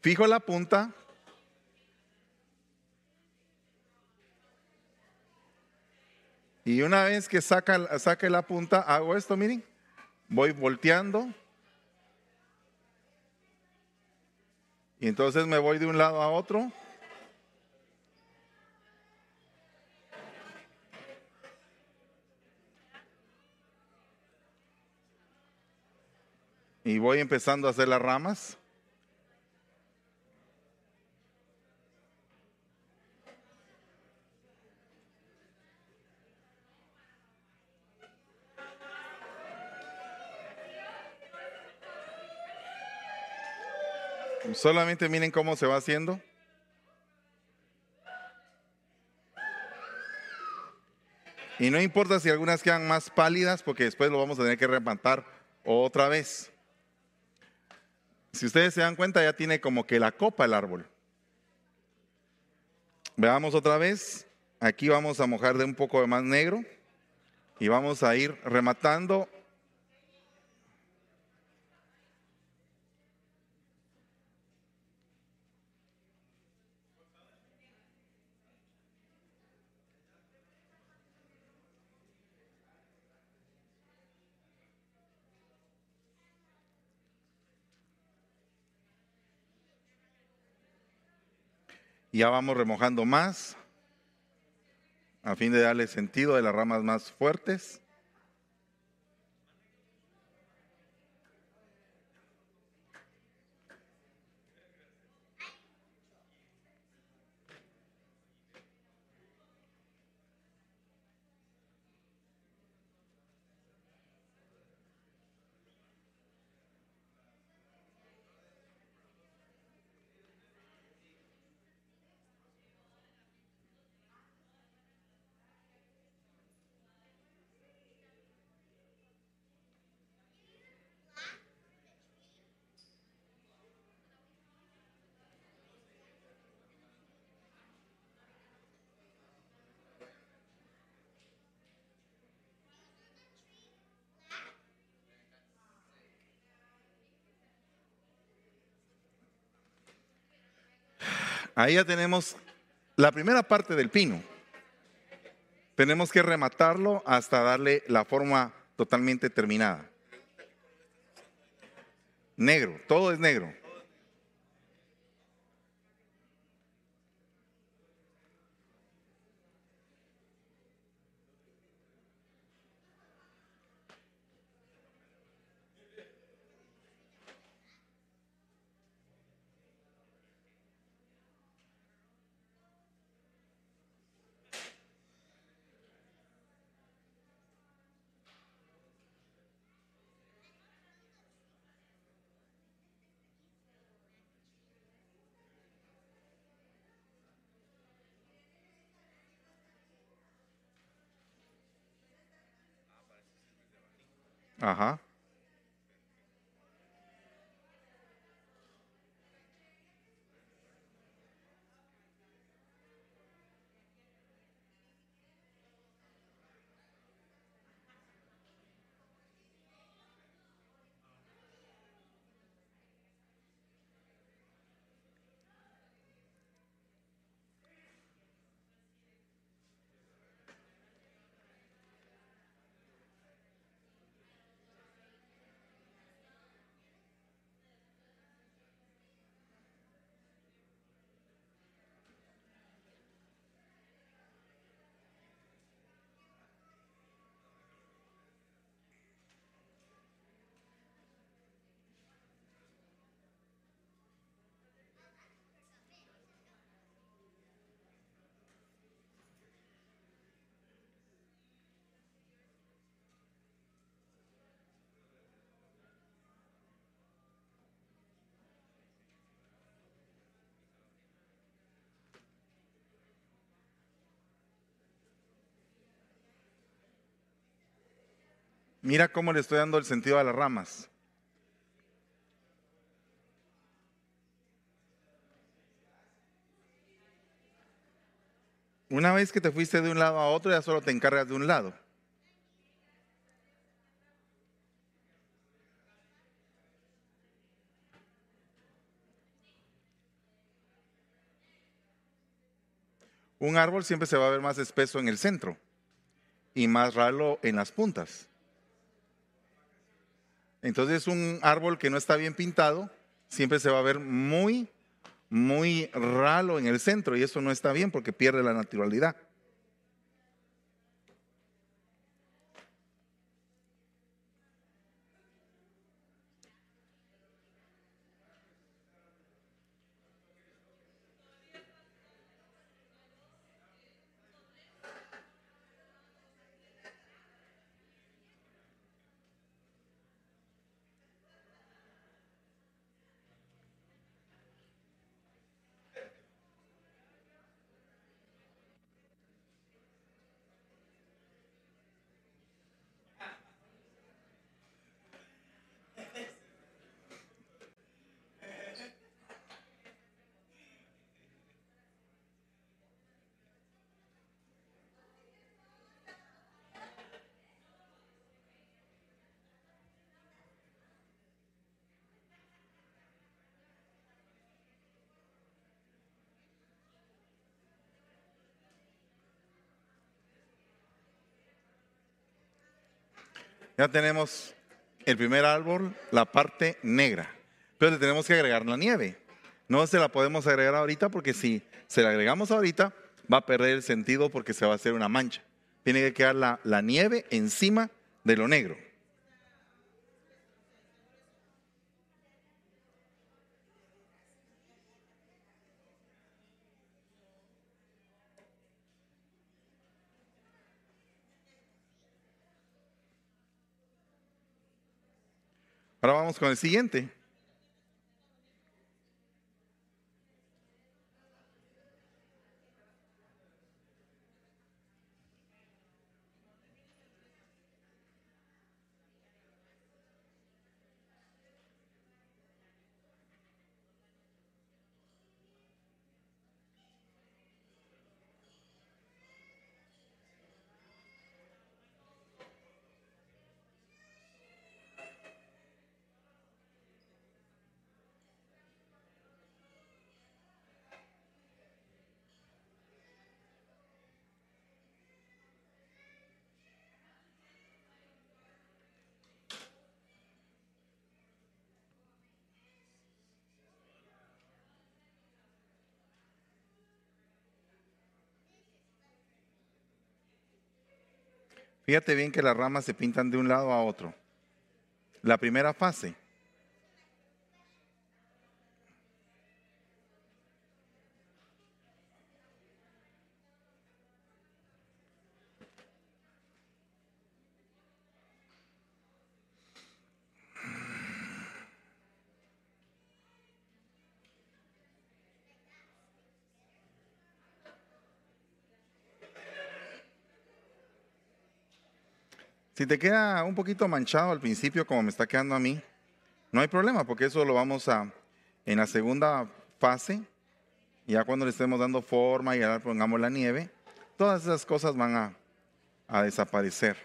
Fijo la punta Y una vez que saca, saque la punta, hago esto, miren. Voy volteando. Y entonces me voy de un lado a otro. Y voy empezando a hacer las ramas. Solamente miren cómo se va haciendo. Y no importa si algunas quedan más pálidas porque después lo vamos a tener que rematar otra vez. Si ustedes se dan cuenta ya tiene como que la copa el árbol. Veamos otra vez. Aquí vamos a mojar de un poco de más negro y vamos a ir rematando Ya vamos remojando más. a fin de darle sentido de las ramas más fuertes. Ahí ya tenemos la primera parte del pino. Tenemos que rematarlo hasta darle la forma totalmente terminada. Negro, todo es negro. Ajá. Mira cómo le estoy dando el sentido a las ramas. Una vez que te fuiste de un lado a otro, ya solo te encargas de un lado. Un árbol siempre se va a ver más espeso en el centro y más ralo en las puntas. Entonces un árbol que no está bien pintado siempre se va a ver muy, muy ralo en el centro y eso no está bien porque pierde la naturalidad. Ya tenemos el primer árbol, la parte negra. Pero le tenemos que agregar la nieve. No se la podemos agregar ahorita porque si se la agregamos ahorita, va a perder el sentido porque se va a hacer una mancha. Tiene que quedar la, la nieve encima de lo negro. Vamos con el siguiente. Fíjate bien que las ramas se pintan de un lado a otro. La primera fase. Si te queda un poquito manchado al principio, como me está quedando a mí, no hay problema, porque eso lo vamos a, en la segunda fase, ya cuando le estemos dando forma y ahora pongamos la nieve, todas esas cosas van a, a desaparecer.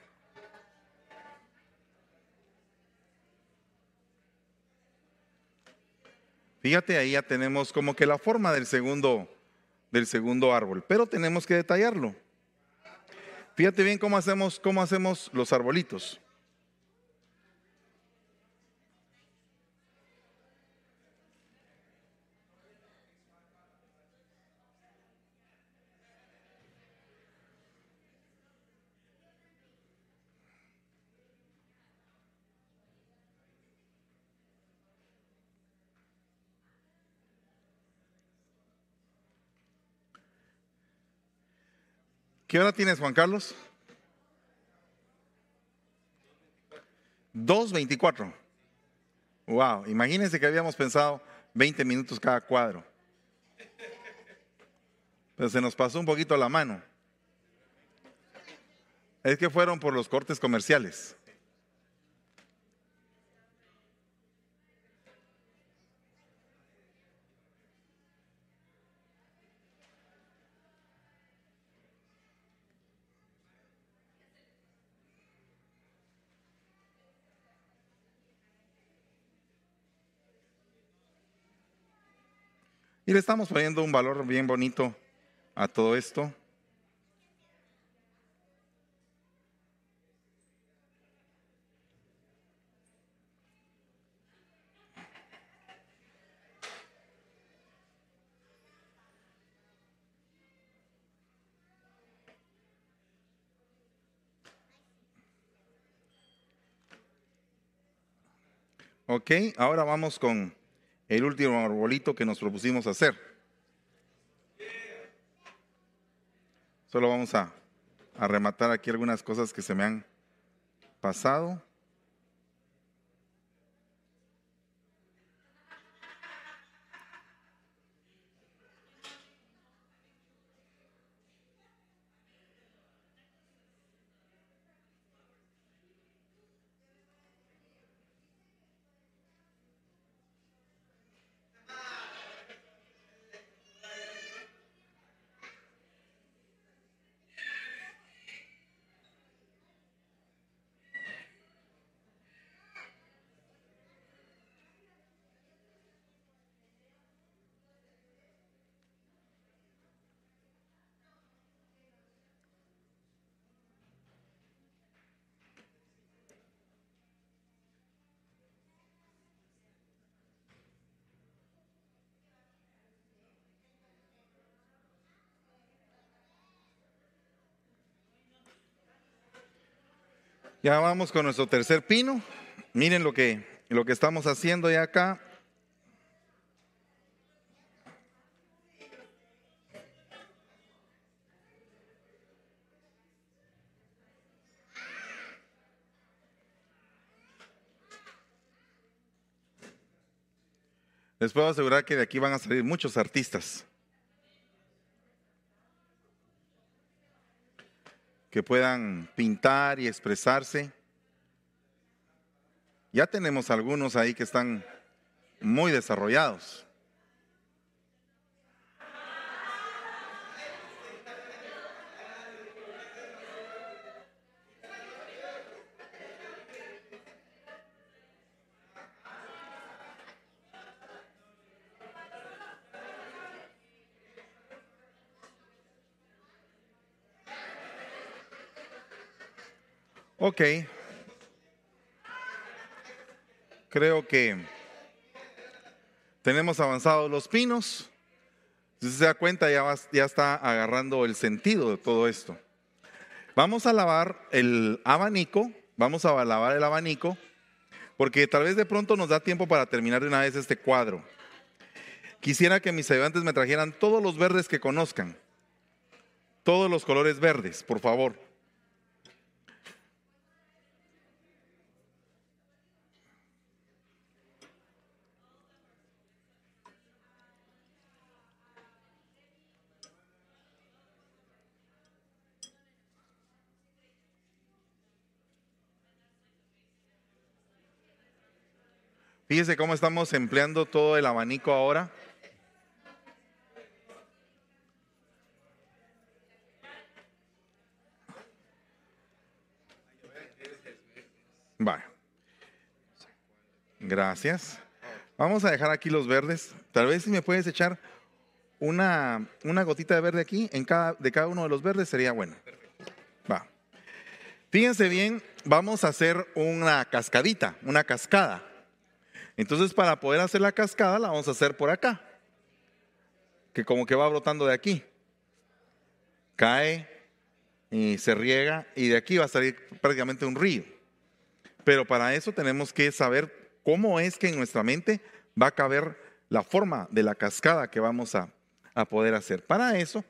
Fíjate, ahí ya tenemos como que la forma del segundo, del segundo árbol, pero tenemos que detallarlo. Fíjate bien cómo hacemos, cómo hacemos los arbolitos. ¿Qué hora tienes, Juan Carlos? 2.24. Wow, imagínense que habíamos pensado 20 minutos cada cuadro. Pero se nos pasó un poquito la mano. Es que fueron por los cortes comerciales. Y le estamos poniendo un valor bien bonito a todo esto. Ok, ahora vamos con el último arbolito que nos propusimos hacer. Solo vamos a, rematar aquí algunas cosas que se me han pasado. Ya vamos con nuestro tercer pino. Miren lo que, lo que estamos haciendo ya acá. Les puedo asegurar que de aquí van a salir muchos artistas que puedan pintar y expresarse. Ya tenemos algunos ahí que están muy desarrollados. Ok. Creo que tenemos avanzados los pinos. Si se da cuenta, ya, ya está agarrando el sentido de todo esto. Vamos a lavar el abanico, vamos a lavar el abanico, porque tal vez de pronto nos da tiempo para terminar de una vez este cuadro. Quisiera que mis ayudantes me trajeran todos los verdes que conozcan, todos los colores verdes, por favor. Fíjese cómo estamos empleando todo el abanico ahora. Vale. Gracias. Vamos a dejar aquí los verdes. Tal vez si me puedes echar una, una gotita de verde aquí en cada, de cada uno de los verdes sería bueno. Va. Fíjense bien, vamos a hacer una cascadita, una cascada. Entonces, para poder hacer la cascada, la vamos a hacer por acá. Que como que va brotando de aquí. Cae y se riega y de aquí va a salir prácticamente un río. Pero para eso tenemos que saber cómo es que en nuestra mente va a caber la forma de la cascada que vamos a, poder hacer. Para eso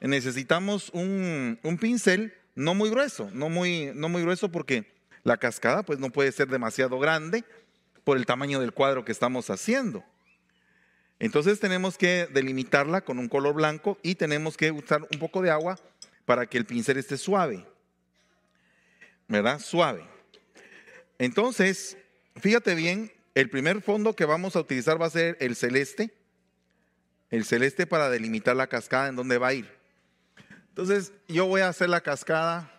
necesitamos un, un, pincel no muy grueso, no muy, no muy grueso porque la cascada pues no puede ser demasiado grande por el tamaño del cuadro que estamos haciendo. Entonces tenemos que delimitarla con un color blanco y tenemos que usar un poco de agua para que el pincel esté suave. ¿Verdad? Suave. Entonces, fíjate bien, el primer fondo que vamos a utilizar va a ser el celeste. El celeste para delimitar la cascada en donde va a ir. Entonces, yo voy a hacer la cascada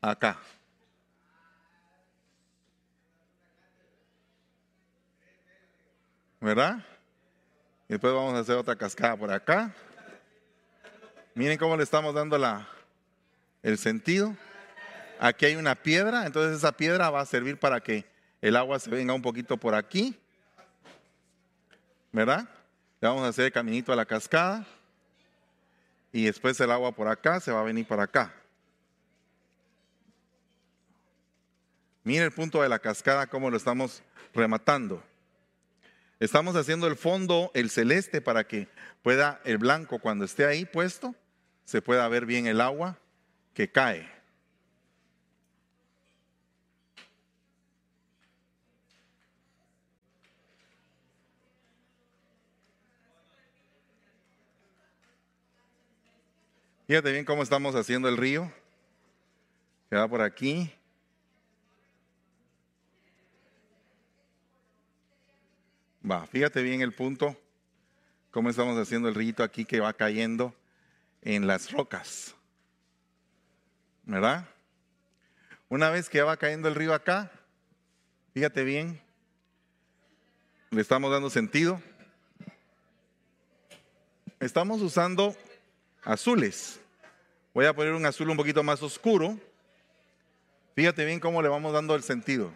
acá. ¿Verdad? Y después vamos a hacer otra cascada por acá. Miren cómo le estamos dando la, el sentido. Aquí hay una piedra, entonces esa piedra va a servir para que el agua se venga un poquito por aquí. ¿Verdad? Le vamos a hacer el caminito a la cascada. Y después el agua por acá se va a venir para acá. Miren el punto de la cascada, cómo lo estamos rematando. Estamos haciendo el fondo, el celeste, para que pueda el blanco, cuando esté ahí puesto, se pueda ver bien el agua que cae. Fíjate bien cómo estamos haciendo el río, que va por aquí. Va, fíjate bien el punto, cómo estamos haciendo el rito aquí que va cayendo en las rocas. ¿Verdad? Una vez que va cayendo el río acá, fíjate bien, le estamos dando sentido. Estamos usando azules. Voy a poner un azul un poquito más oscuro. Fíjate bien cómo le vamos dando el sentido.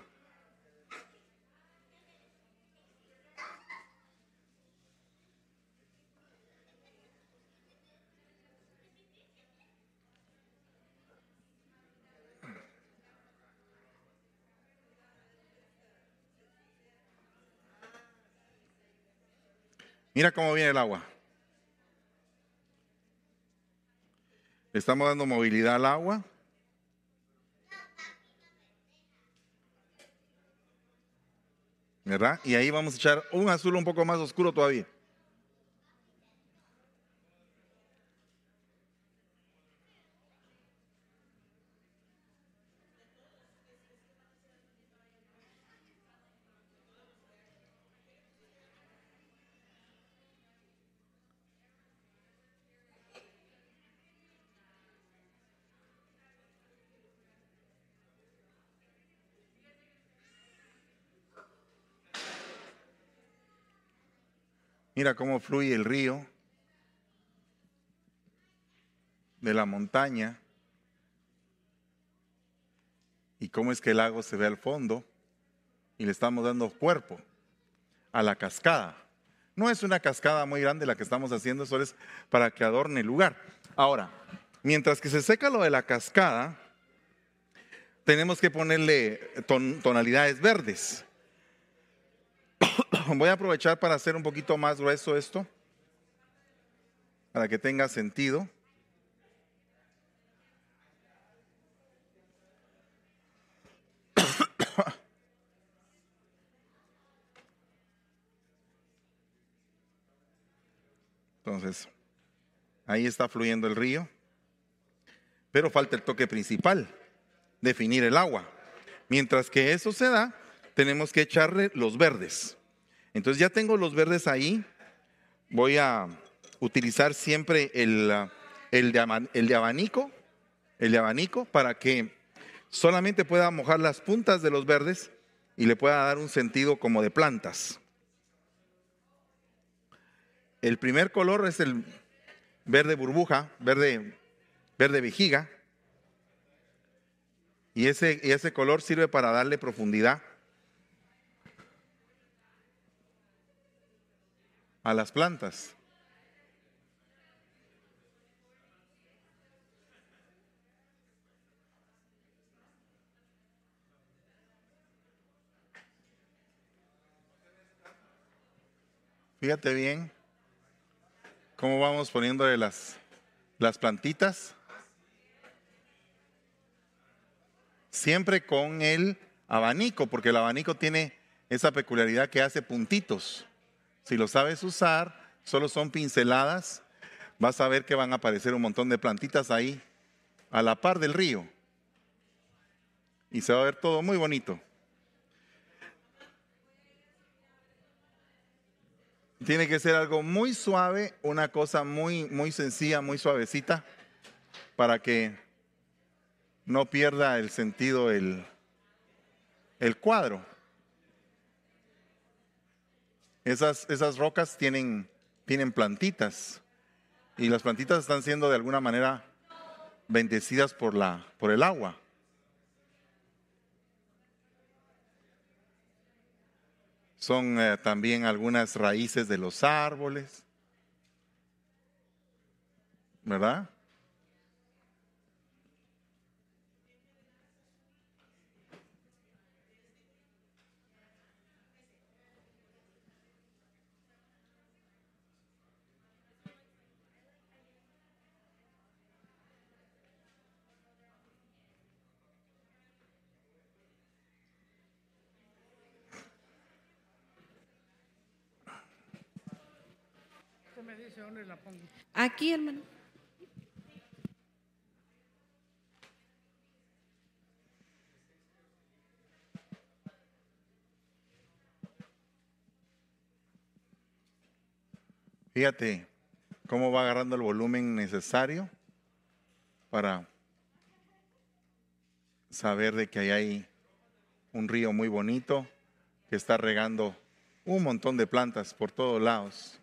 Mira cómo viene el agua. Le estamos dando movilidad al agua. ¿Verdad? Y ahí vamos a echar un azul un poco más oscuro todavía. Mira cómo fluye el río de la montaña y cómo es que el lago se ve al fondo y le estamos dando cuerpo a la cascada. No es una cascada muy grande la que estamos haciendo, solo es para que adorne el lugar. Ahora, mientras que se seca lo de la cascada, tenemos que ponerle tonalidades verdes. Voy a aprovechar para hacer un poquito más grueso esto, para que tenga sentido. Entonces, ahí está fluyendo el río, pero falta el toque principal, definir el agua. Mientras que eso se da, tenemos que echarle los verdes. Entonces ya tengo los verdes ahí. Voy a utilizar siempre el, el, de, abanico, el abanico, para que solamente pueda mojar las puntas de los verdes y le pueda dar un sentido como de plantas. El primer color es el verde burbuja, verde, verde vejiga. Y ese, y ese color sirve para darle profundidad a las plantas. Fíjate bien cómo vamos poniéndole las, las plantitas. Siempre con el abanico, porque el abanico tiene esa peculiaridad que hace puntitos. Si lo sabes usar, solo son pinceladas, vas a ver que van a aparecer un montón de plantitas ahí a la par del río. Y se va a ver todo muy bonito. Tiene que ser algo muy suave, una cosa muy, muy sencilla, muy suavecita, para que no pierda el sentido el, el cuadro. Esas, esas rocas tienen, tienen plantitas y las plantitas están siendo de alguna manera bendecidas por, la, por el agua. Son eh, también algunas raíces de los árboles, ¿verdad? Aquí, hermano. Fíjate cómo va agarrando el volumen necesario para saber de que ahí hay un río muy bonito que está regando un montón de plantas por todos lados.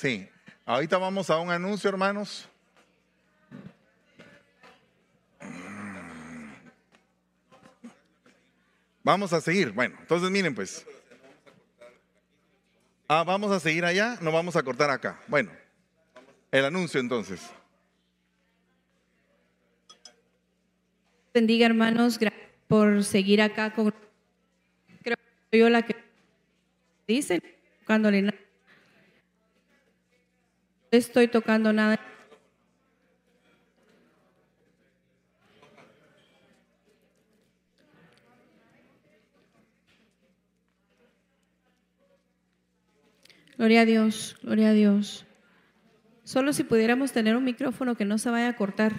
Sí. Ahorita vamos a un anuncio, hermanos. Vamos a seguir. Bueno, entonces miren pues. Ah, vamos a seguir allá, no vamos a cortar acá. Bueno, el anuncio entonces. Bendiga hermanos, gracias por seguir acá creo que yo la que dice cuando le estoy tocando nada. Gloria a Dios, gloria a Dios. Solo si pudiéramos tener un micrófono que no se vaya a cortar.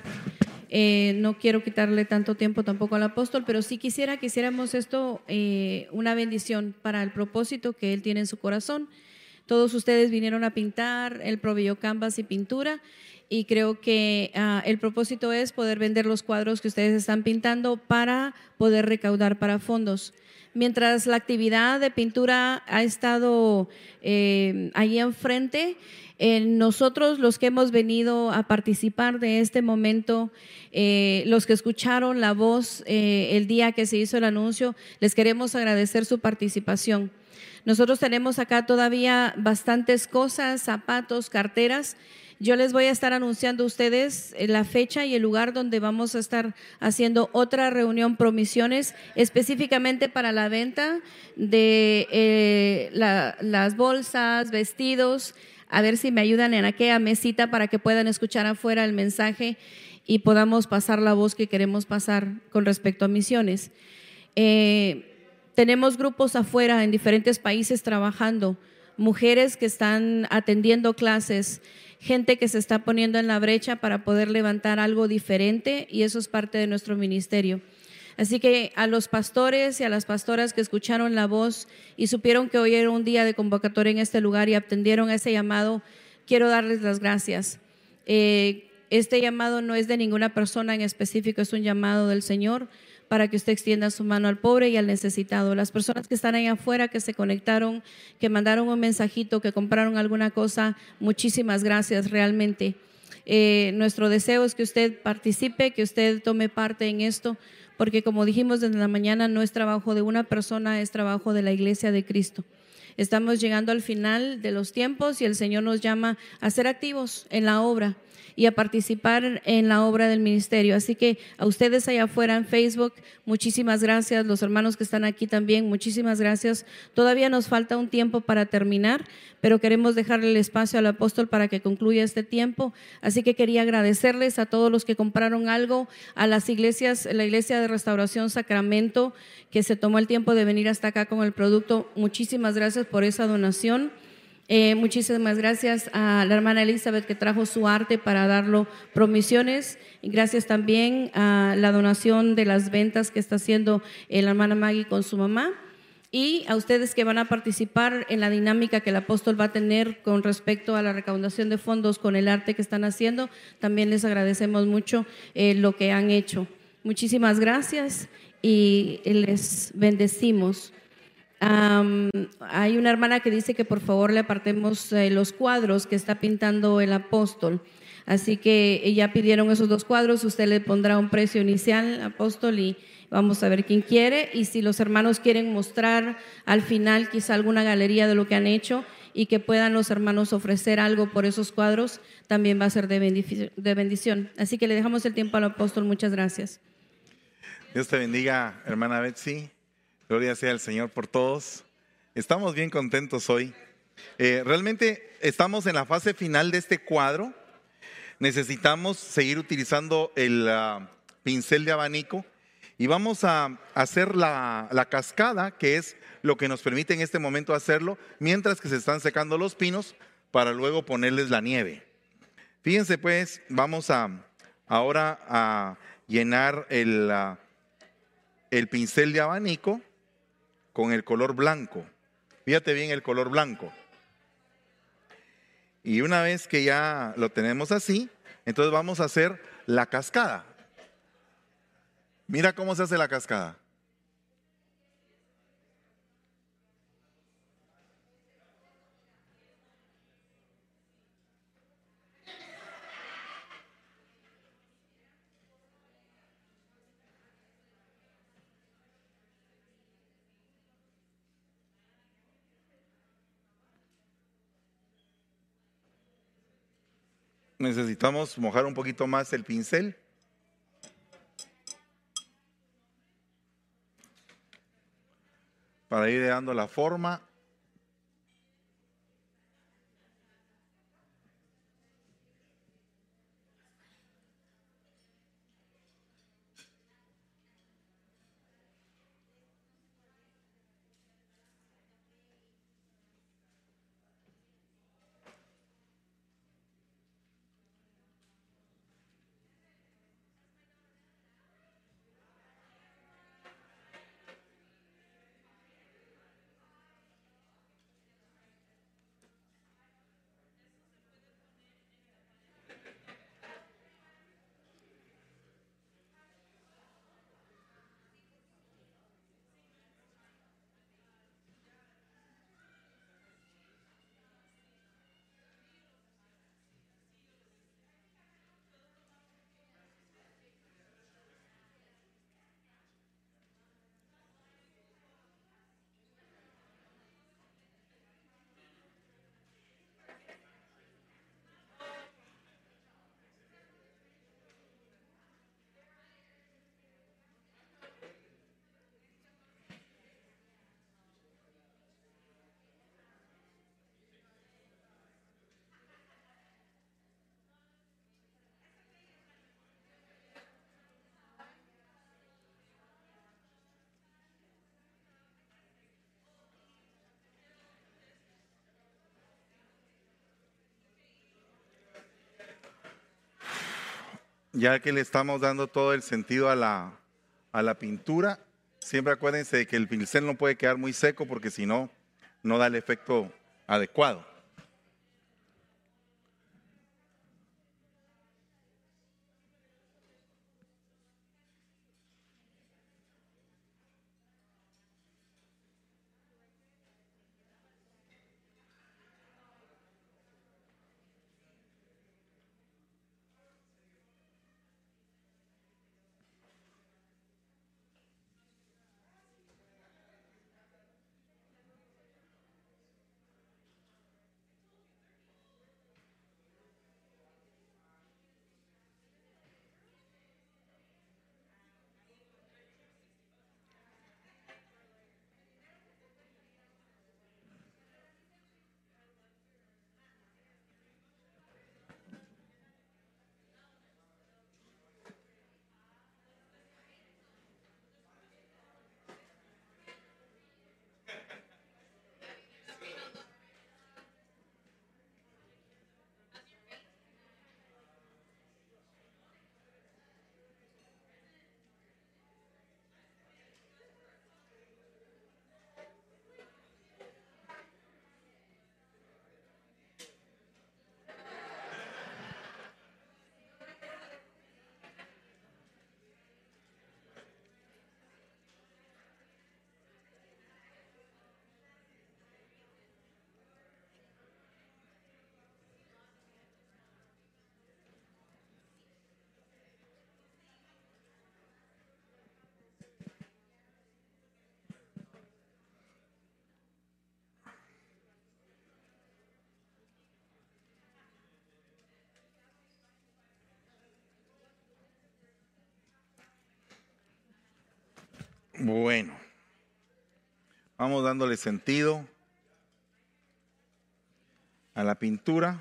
Eh, no quiero quitarle tanto tiempo tampoco al apóstol, pero sí quisiera que hiciéramos esto eh, una bendición para el propósito que él tiene en su corazón. Todos ustedes vinieron a pintar, él proveyó canvas y pintura y creo que ah, el propósito es poder vender los cuadros que ustedes están pintando para poder recaudar para fondos. Mientras la actividad de pintura ha estado eh, ahí enfrente, nosotros los que hemos venido a participar de este momento, eh, los que escucharon la voz eh, el día que se hizo el anuncio, les queremos agradecer su participación. Nosotros tenemos acá todavía bastantes cosas, zapatos, carteras. Yo les voy a estar anunciando a ustedes eh, la fecha y el lugar donde vamos a estar haciendo otra reunión promisiones específicamente para la venta de las bolsas, vestidos, a ver si me ayudan en aquella mesita para que puedan escuchar afuera el mensaje y podamos pasar la voz que queremos pasar con respecto a misiones. Eh, tenemos grupos afuera en diferentes países trabajando, mujeres que están atendiendo clases, gente que se está poniendo en la brecha para poder levantar algo diferente y eso es parte de nuestro ministerio. Así que a los pastores y a las pastoras que escucharon la voz y supieron que hoy era un día de convocatoria en este lugar y atendieron ese llamado, quiero darles las gracias. Eh, este llamado no es de ninguna persona en específico, es un llamado del Señor para que usted extienda su mano al pobre y al necesitado. Las personas que están ahí afuera, que se conectaron, que mandaron un mensajito, que compraron alguna cosa, muchísimas gracias realmente. Eh, nuestro deseo es que usted participe, que usted tome parte en esto porque como dijimos desde la mañana, no es trabajo de una persona, es trabajo de la iglesia de Cristo. Estamos llegando al final de los tiempos y el Señor nos llama a ser activos en la obra y a participar en la obra del ministerio. Así que a ustedes allá afuera en Facebook, muchísimas gracias. Los hermanos que están aquí también, muchísimas gracias. Todavía nos falta un tiempo para terminar, pero queremos dejarle el espacio al apóstol para que concluya este tiempo. Así que quería agradecerles a todos los que compraron algo, a las iglesias, la iglesia de restauración Sacramento, que se tomó el tiempo de venir hasta acá con el producto. Muchísimas gracias por esa donación. Eh, muchísimas gracias a la hermana Elizabeth que trajo su arte para darlo promisiones. Y gracias también a la donación de las ventas que está haciendo la hermana Maggie con su mamá. Y a ustedes que van a participar en la dinámica que el apóstol va a tener con respecto a la recaudación de fondos con el arte que están haciendo, también les agradecemos mucho eh, lo que han hecho. Muchísimas gracias y les bendecimos hay una hermana que dice que por favor le apartemos eh, los cuadros que está pintando el apóstol. Así que ya pidieron esos dos cuadros, usted le pondrá un precio inicial, apóstol, y vamos a ver quién quiere. Y si los hermanos quieren mostrar al final quizá alguna galería de lo que han hecho y que puedan los hermanos ofrecer algo por esos cuadros, también va a ser de bendición. Así que le dejamos el tiempo al apóstol. Muchas gracias. Dios te bendiga, hermana Betsy. Gloria sea al Señor por todos. Estamos bien contentos hoy. Eh, realmente estamos en la fase final de este cuadro. Necesitamos seguir utilizando el ah, pincel de abanico y vamos a hacer la, la cascada, que es lo que nos permite en este momento hacerlo, mientras que se están secando los pinos para luego ponerles la nieve. Fíjense pues, vamos a ahora a llenar el, ah, el pincel de abanico con el color blanco. Fíjate bien el color blanco. Y una vez que ya lo tenemos así, entonces vamos a hacer la cascada. Mira cómo se hace la cascada. Necesitamos mojar un poquito más el pincel. Para ir dando la forma. Ya que le estamos dando todo el sentido a la, a la pintura, siempre acuérdense de que el pincel no puede quedar muy seco porque si no, no da el efecto adecuado. Bueno, vamos dándole sentido a la pintura.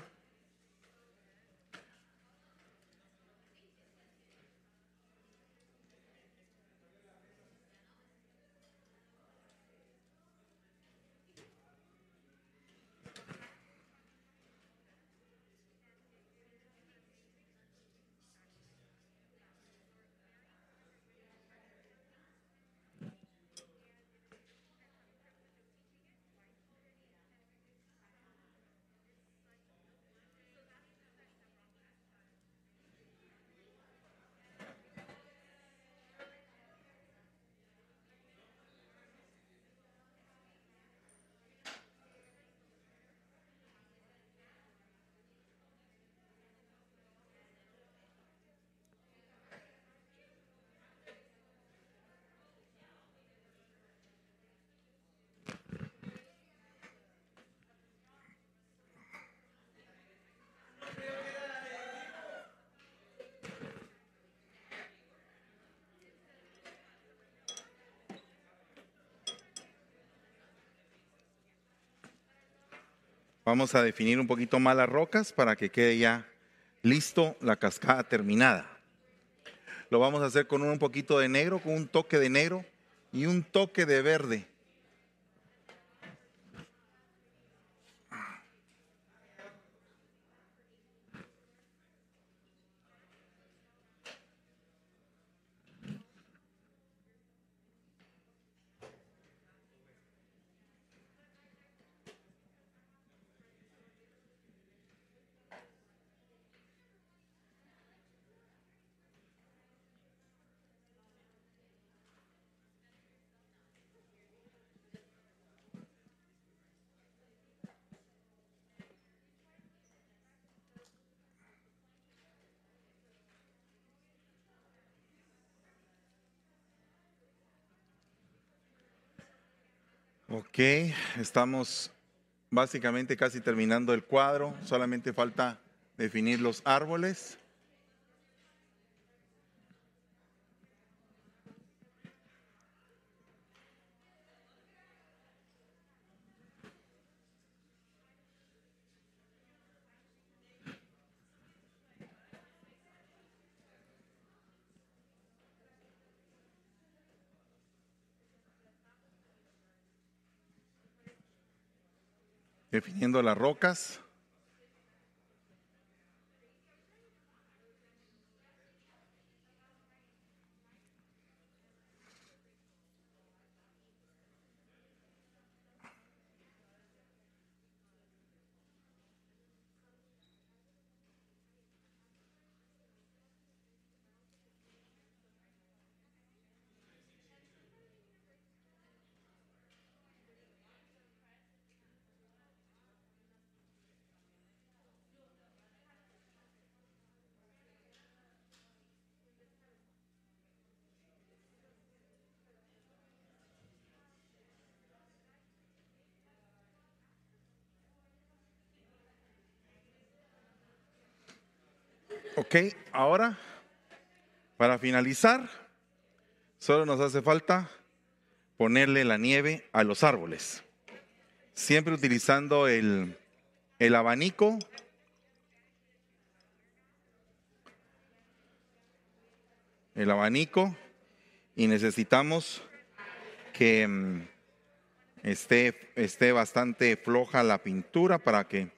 Vamos a definir un poquito más las rocas para que quede ya listo la cascada terminada. Lo vamos a hacer con un poquito de negro, con un toque de negro y un toque de verde. Ok, estamos básicamente casi terminando el cuadro, solamente falta definir los árboles. Definiendo las rocas. Ok, ahora, para finalizar, solo nos hace falta ponerle la nieve a los árboles. Siempre utilizando el, el abanico. El abanico. Y necesitamos que mm, esté, esté bastante floja la pintura para que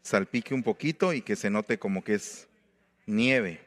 salpique un poquito y que se note como que es nieve.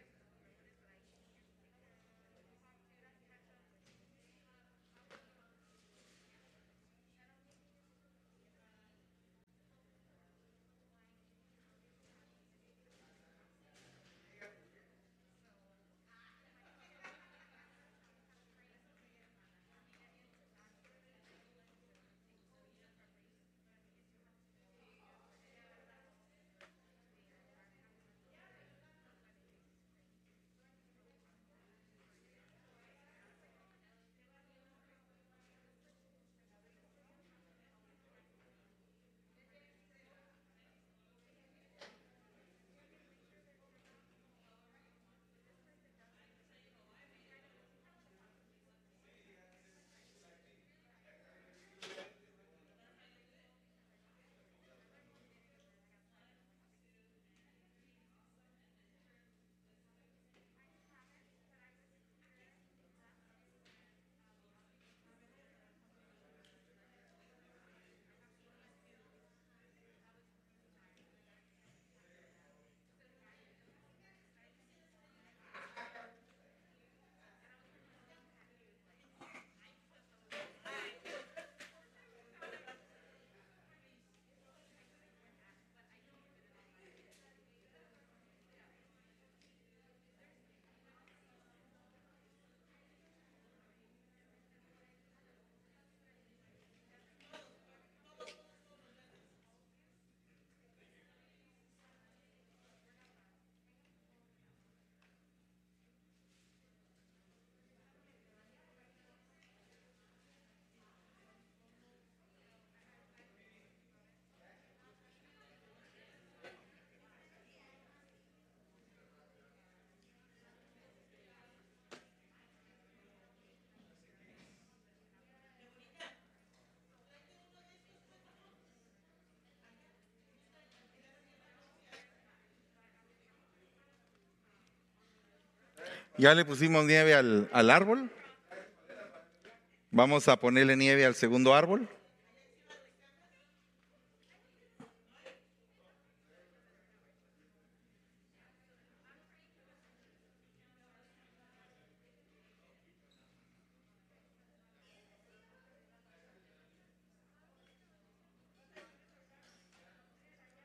Ya le pusimos nieve al, al árbol. Vamos a ponerle nieve al segundo árbol.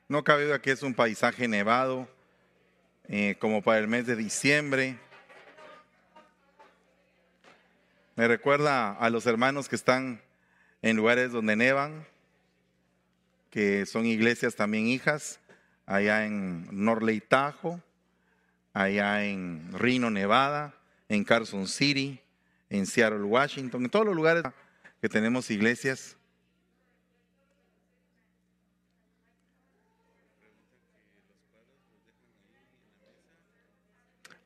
No cabe duda que es un paisaje nevado, eh, como para el mes de diciembre. Me recuerda a los hermanos que están en lugares donde nevan, que son iglesias también hijas, allá en Norley Tajo, allá en Reno, Nevada, en Carson City, en Seattle, Washington, en todos los lugares que tenemos iglesias.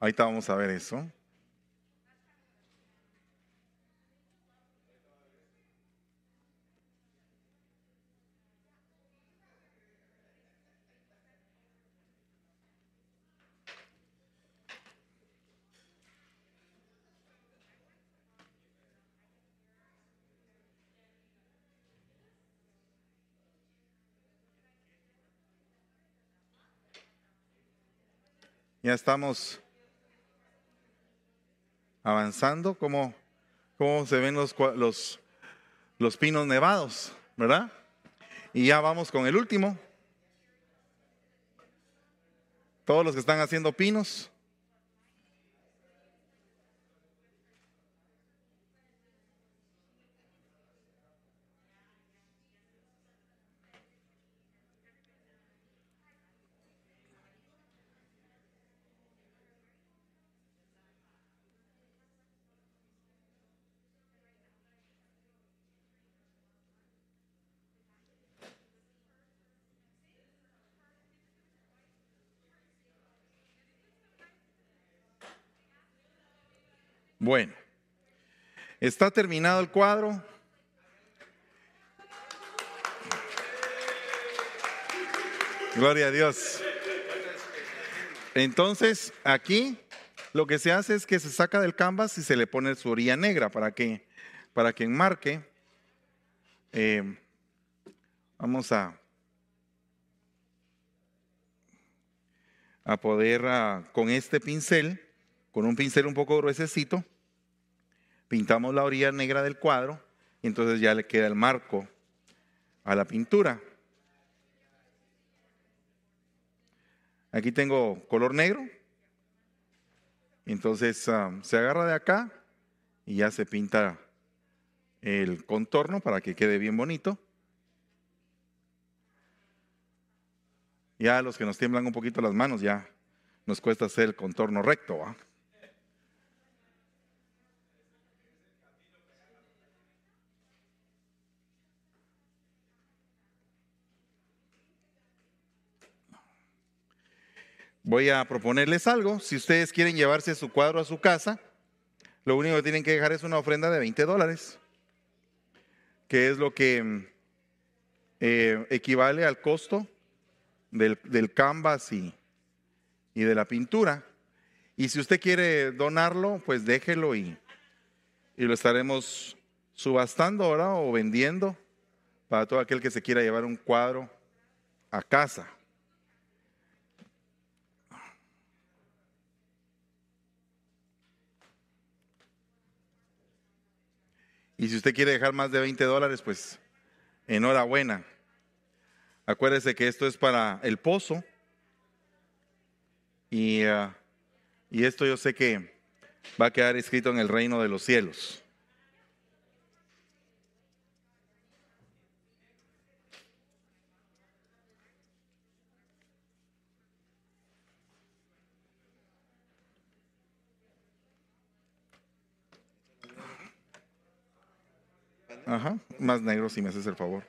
Ahorita vamos a ver eso. Ya estamos avanzando, como cómo se ven los, los, los pinos nevados, ¿verdad? Y ya vamos con el último. Todos los que están haciendo pinos. Bueno, está terminado el cuadro. Gloria a Dios. Entonces, aquí lo que se hace es que se saca del canvas y se le pone su orilla negra para que, para que enmarque. Eh, vamos a, a poder ah, con este pincel con un pincel un poco gruesecito, pintamos la orilla negra del cuadro y entonces ya le queda el marco a la pintura. Aquí tengo color negro. Entonces ah, se agarra de acá y ya se pinta el contorno para que quede bien bonito. Ya los que nos tiemblan un poquito las manos, ya nos cuesta hacer el contorno recto. Voy a proponerles algo. Si ustedes quieren llevarse su cuadro a su casa, lo único que tienen que dejar es una ofrenda de 20 dólares, que es lo que eh, equivale al costo del, canvas y, y, de la pintura. Y si usted quiere donarlo, pues déjelo y, y lo estaremos subastando ahora o vendiendo para todo aquel que se quiera llevar un cuadro a casa. Y si usted quiere dejar más de 20 dólares, pues enhorabuena. Acuérdese que esto es para el pozo. Y, ah, y esto yo sé que va a quedar escrito en el reino de los cielos. Ajá, más negro si me haces el favor.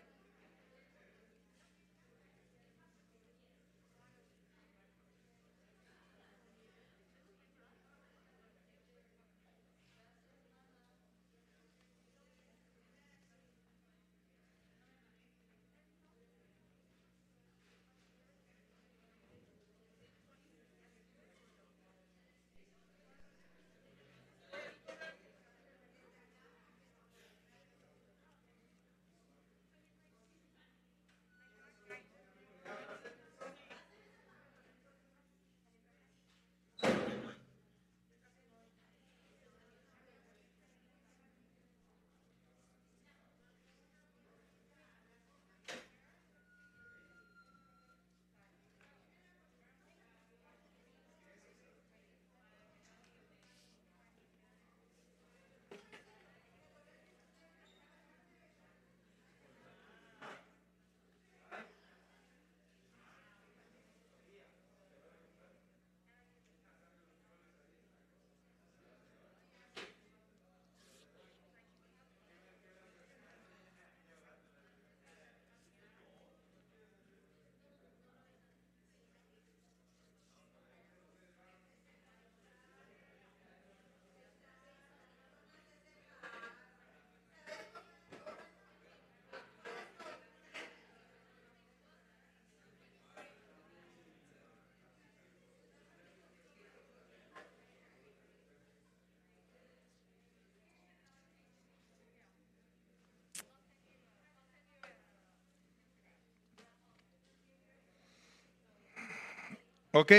Ok,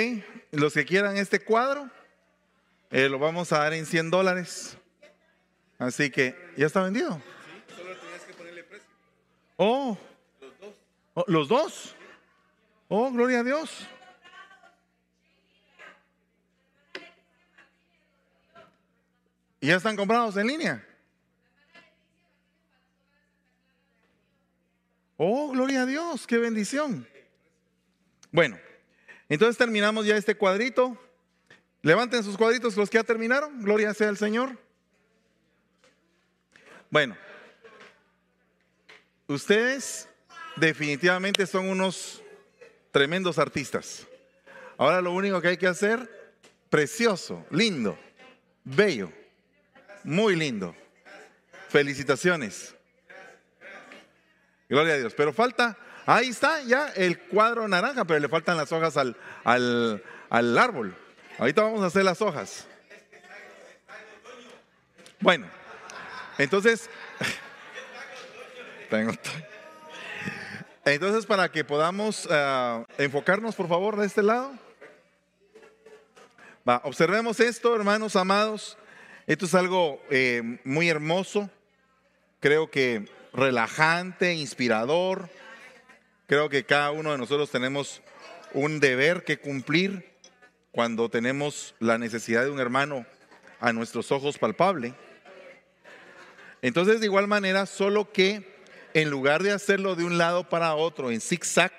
los que quieran este cuadro, eh, lo vamos a dar en 100 dólares. Así que, ¿ya está vendido? Sí, solo tenías que ponerle precio. Oh, los dos. Oh, ¿Los dos? Oh, gloria a Dios. ¿Y ya están comprados en línea? Oh, gloria a Dios, qué bendición. Bueno, entonces terminamos ya este cuadrito. Levanten sus cuadritos los que ya terminaron. Gloria sea al Señor. Bueno, ustedes definitivamente son unos tremendos artistas. Ahora lo único que hay que hacer, precioso, lindo, bello, muy lindo. Felicitaciones. Gloria a Dios. Pero falta, ahí está ya el cuadro naranja, pero le faltan las hojas al, al, al árbol. Ahorita vamos a hacer las hojas. Bueno, entonces, entonces para que podamos ah, enfocarnos, por favor, de este lado. Va, observemos esto, hermanos amados. Esto es algo eh, muy hermoso, creo que relajante, inspirador. Creo que cada uno de nosotros tenemos un deber que cumplir cuando tenemos la necesidad de un hermano a nuestros ojos palpable. Entonces, de igual manera, solo que en lugar de hacerlo de un lado para otro en zigzag,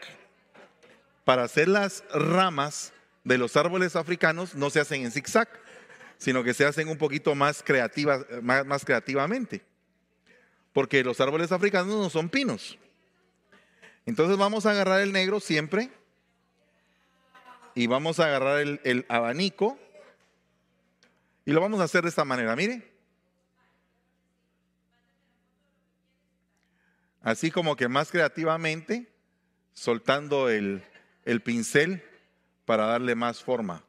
para hacer las ramas de los árboles africanos no se hacen en zigzag, sino que se hacen un poquito más, creativas, más, más creativamente. Porque los árboles africanos no son pinos. Entonces vamos a agarrar el negro siempre y vamos a agarrar el, abanico y lo vamos a hacer de esta manera, mire. Así como que más creativamente, soltando el, el pincel para darle más forma.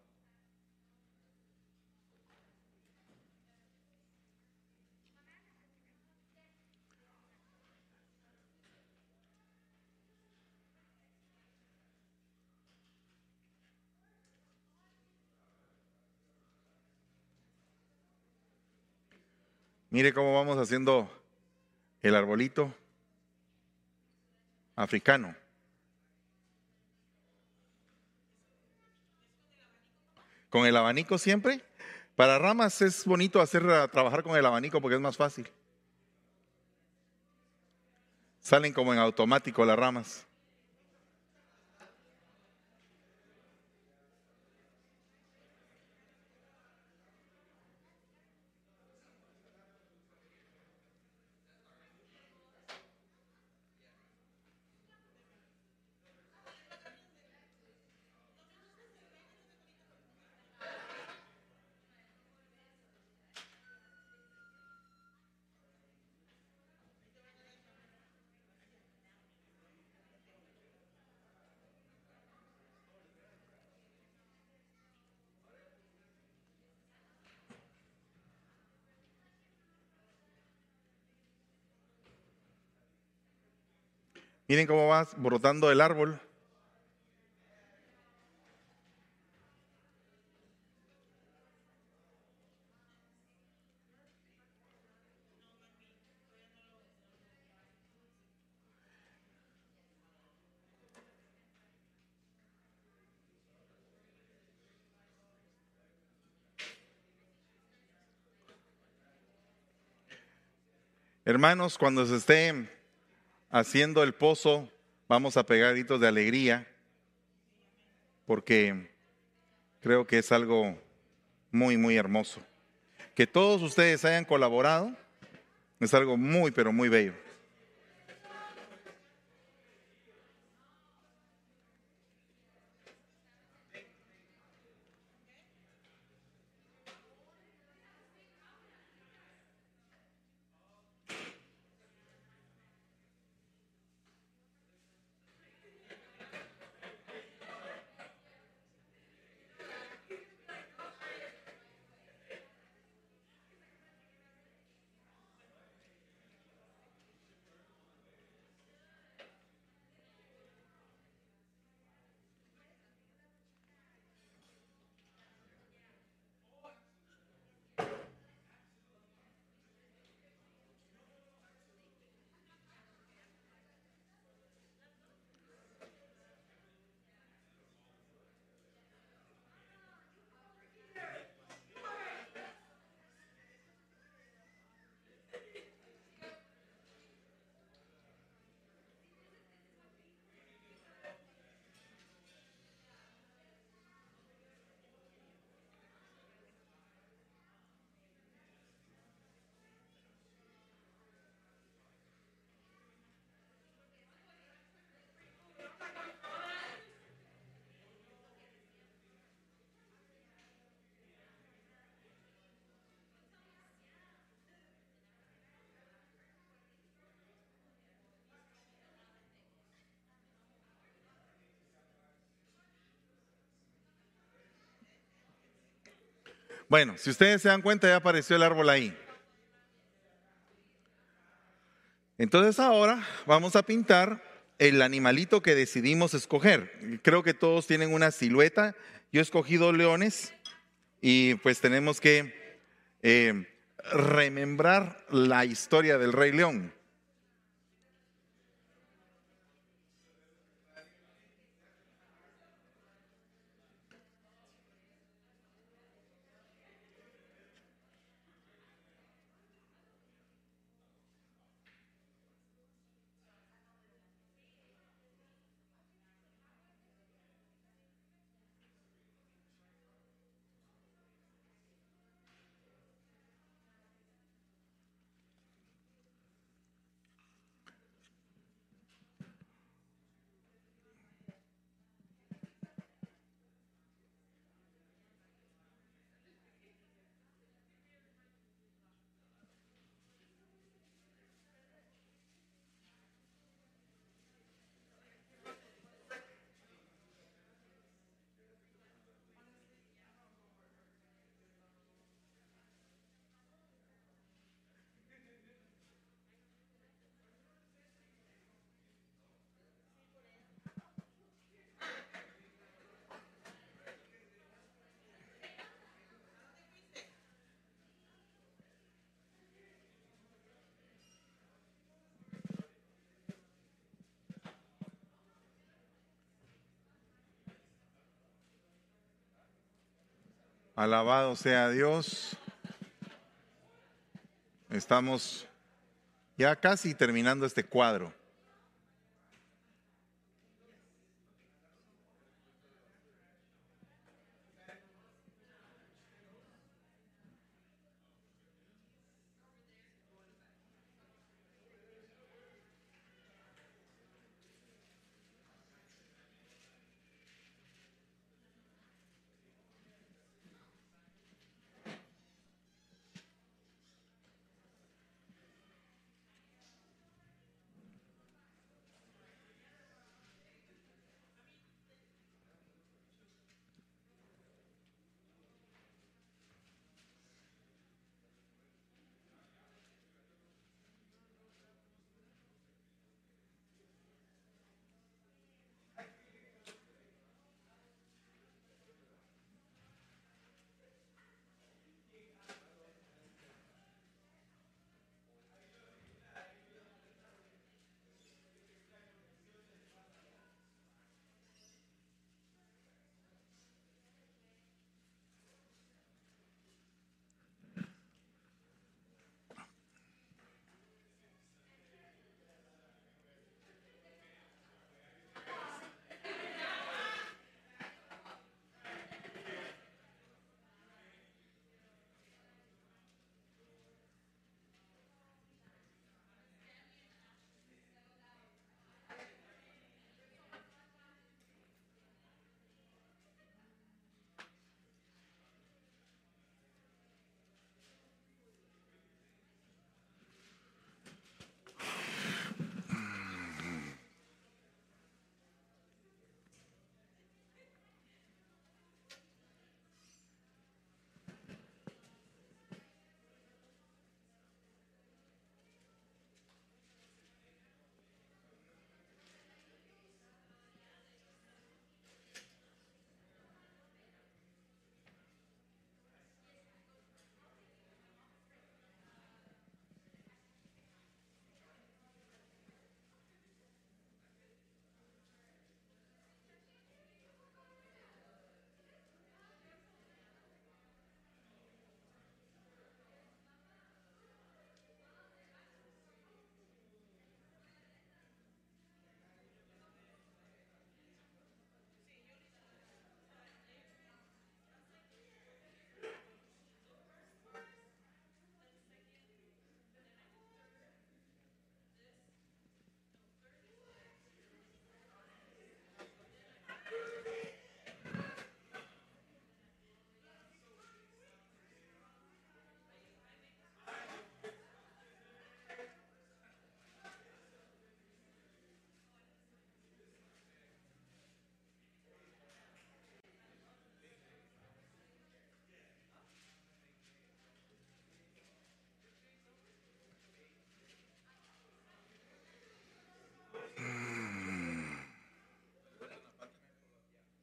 Mire cómo vamos haciendo el arbolito africano. Con el abanico siempre. Para ramas es bonito hacer trabajar con el abanico porque es más fácil. Salen como en automático las ramas. Miren cómo va brotando el árbol. Hermanos, cuando se esté haciendo el pozo, vamos a pegar gritos de alegría, porque creo que es algo muy, muy hermoso. Que todos ustedes hayan colaborado es algo muy, pero muy bello. Bueno, si ustedes se dan cuenta, ya apareció el árbol ahí. Entonces ahora vamos a pintar el animalito que decidimos escoger. Creo que todos tienen una silueta. Yo he escogido leones y pues tenemos que eh, remembrar la historia del rey león. Alabado sea Dios. Estamos ya casi terminando este cuadro.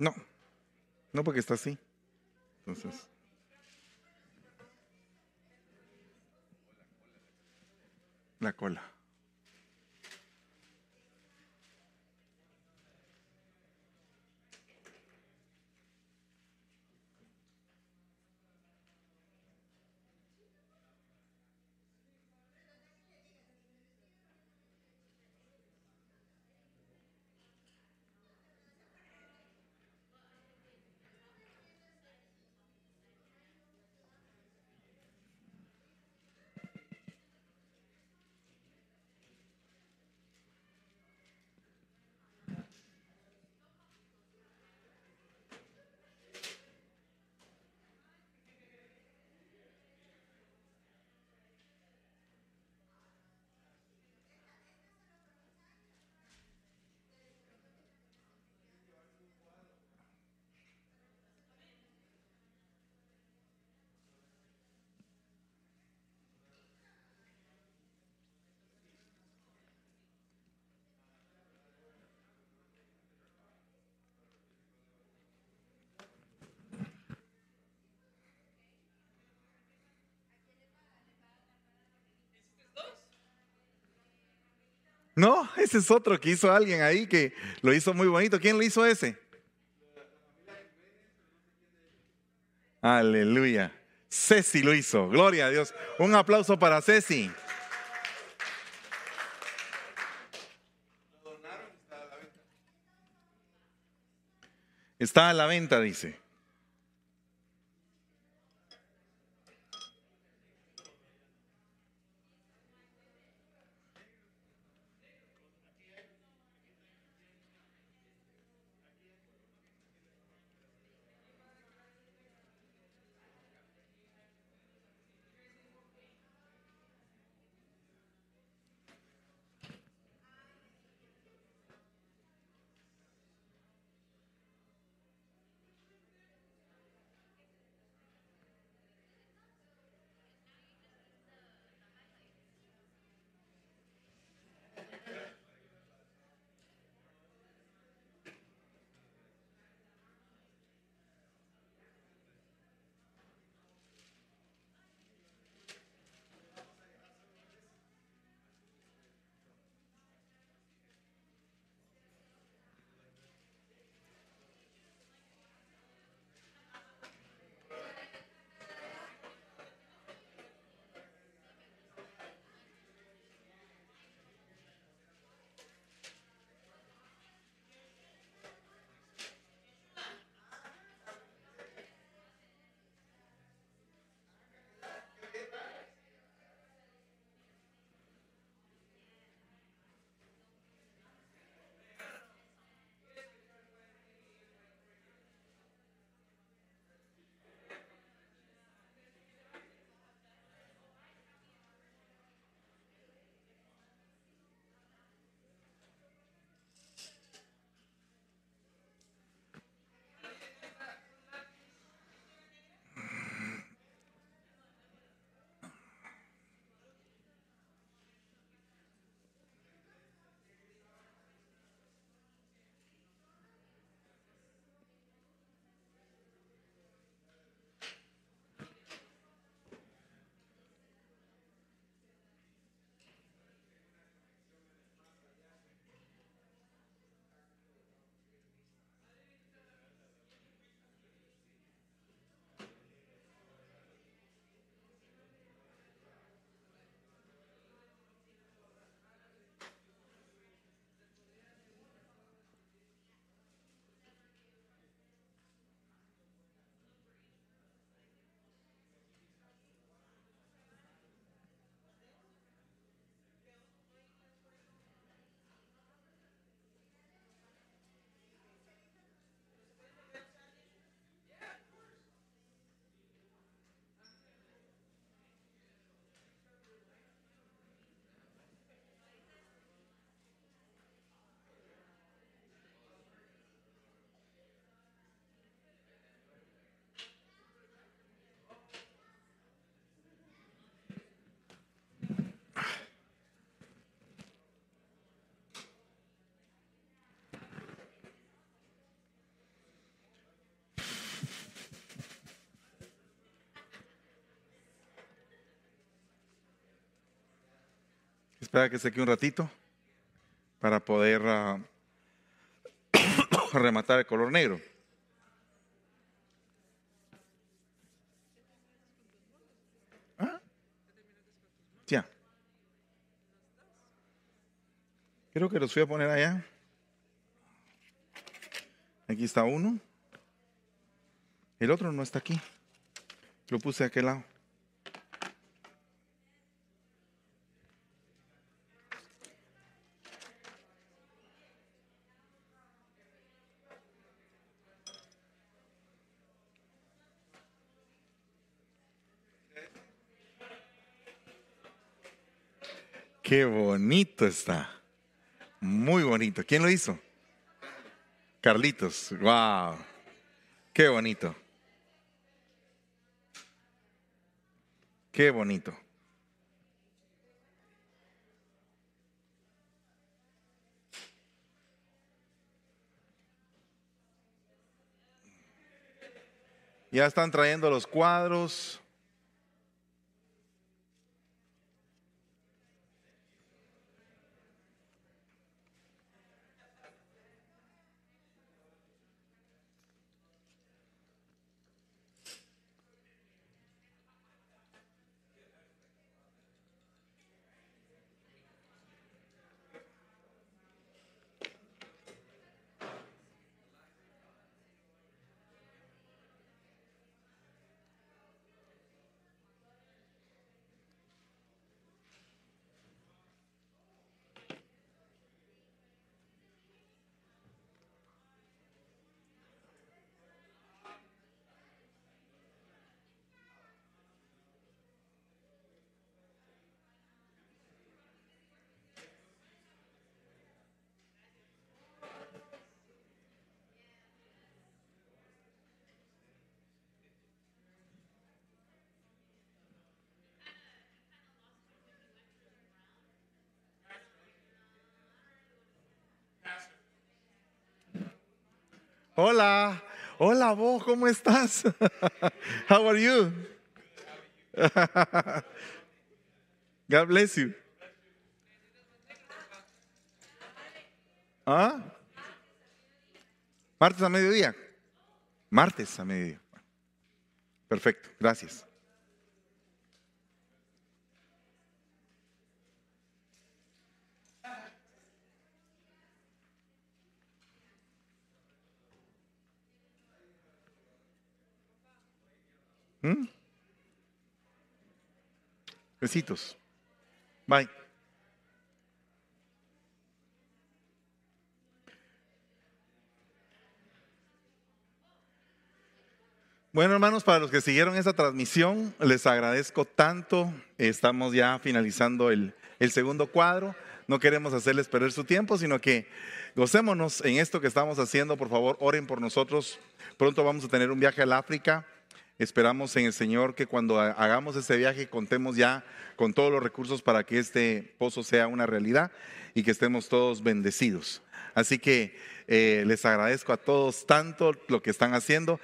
No, no porque está así. Entonces. La cola. No, ese es otro que hizo alguien ahí que lo hizo muy bonito. ¿Quién lo hizo ese? Aleluya. Ceci lo hizo. Gloria a Dios. Un aplauso para Ceci. Está a la venta, dice. Espera que seque un ratito para poder ah, rematar el color negro. ¿Ah? Ya. Creo que los fui a poner allá. Aquí está uno. El otro no está aquí. Lo puse a aquel lado. Qué bonito está. Muy bonito. ¿Quién lo hizo? Carlitos. Wow. Qué bonito. Qué bonito. Ya están trayendo los cuadros. Hola, hola vos, ¿cómo estás? How are you? God bless you. ¿Ah? Martes a mediodía. Martes a mediodía. Perfecto, gracias. ¿Mm? Besitos. Bye. Bueno, hermanos, para los que siguieron esta transmisión, les agradezco tanto. Estamos ya finalizando el, el, segundo cuadro. No queremos hacerles perder su tiempo, sino que gocémonos en esto que estamos haciendo. Por favor, oren por nosotros. Pronto vamos a tener un viaje al África. Esperamos en el Señor que cuando hagamos ese viaje contemos ya con todos los recursos para que este pozo sea una realidad y que estemos todos bendecidos. Así que eh, les agradezco a todos tanto lo que están haciendo.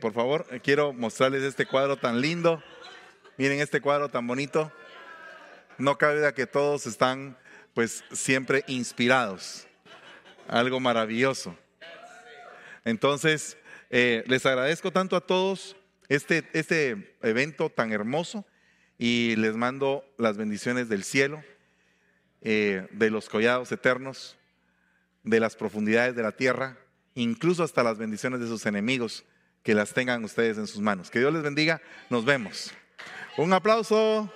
Por favor, quiero mostrarles este cuadro tan lindo. Miren este cuadro tan bonito. No cabe duda que todos están pues siempre inspirados. Algo maravilloso. Entonces, eh, les agradezco tanto a todos este, este evento tan hermoso y les mando las bendiciones del cielo, eh, de los collados eternos, de las profundidades de la tierra, incluso hasta las bendiciones de sus enemigos, que las tengan ustedes en sus manos. Que Dios les bendiga, nos vemos. Un aplauso.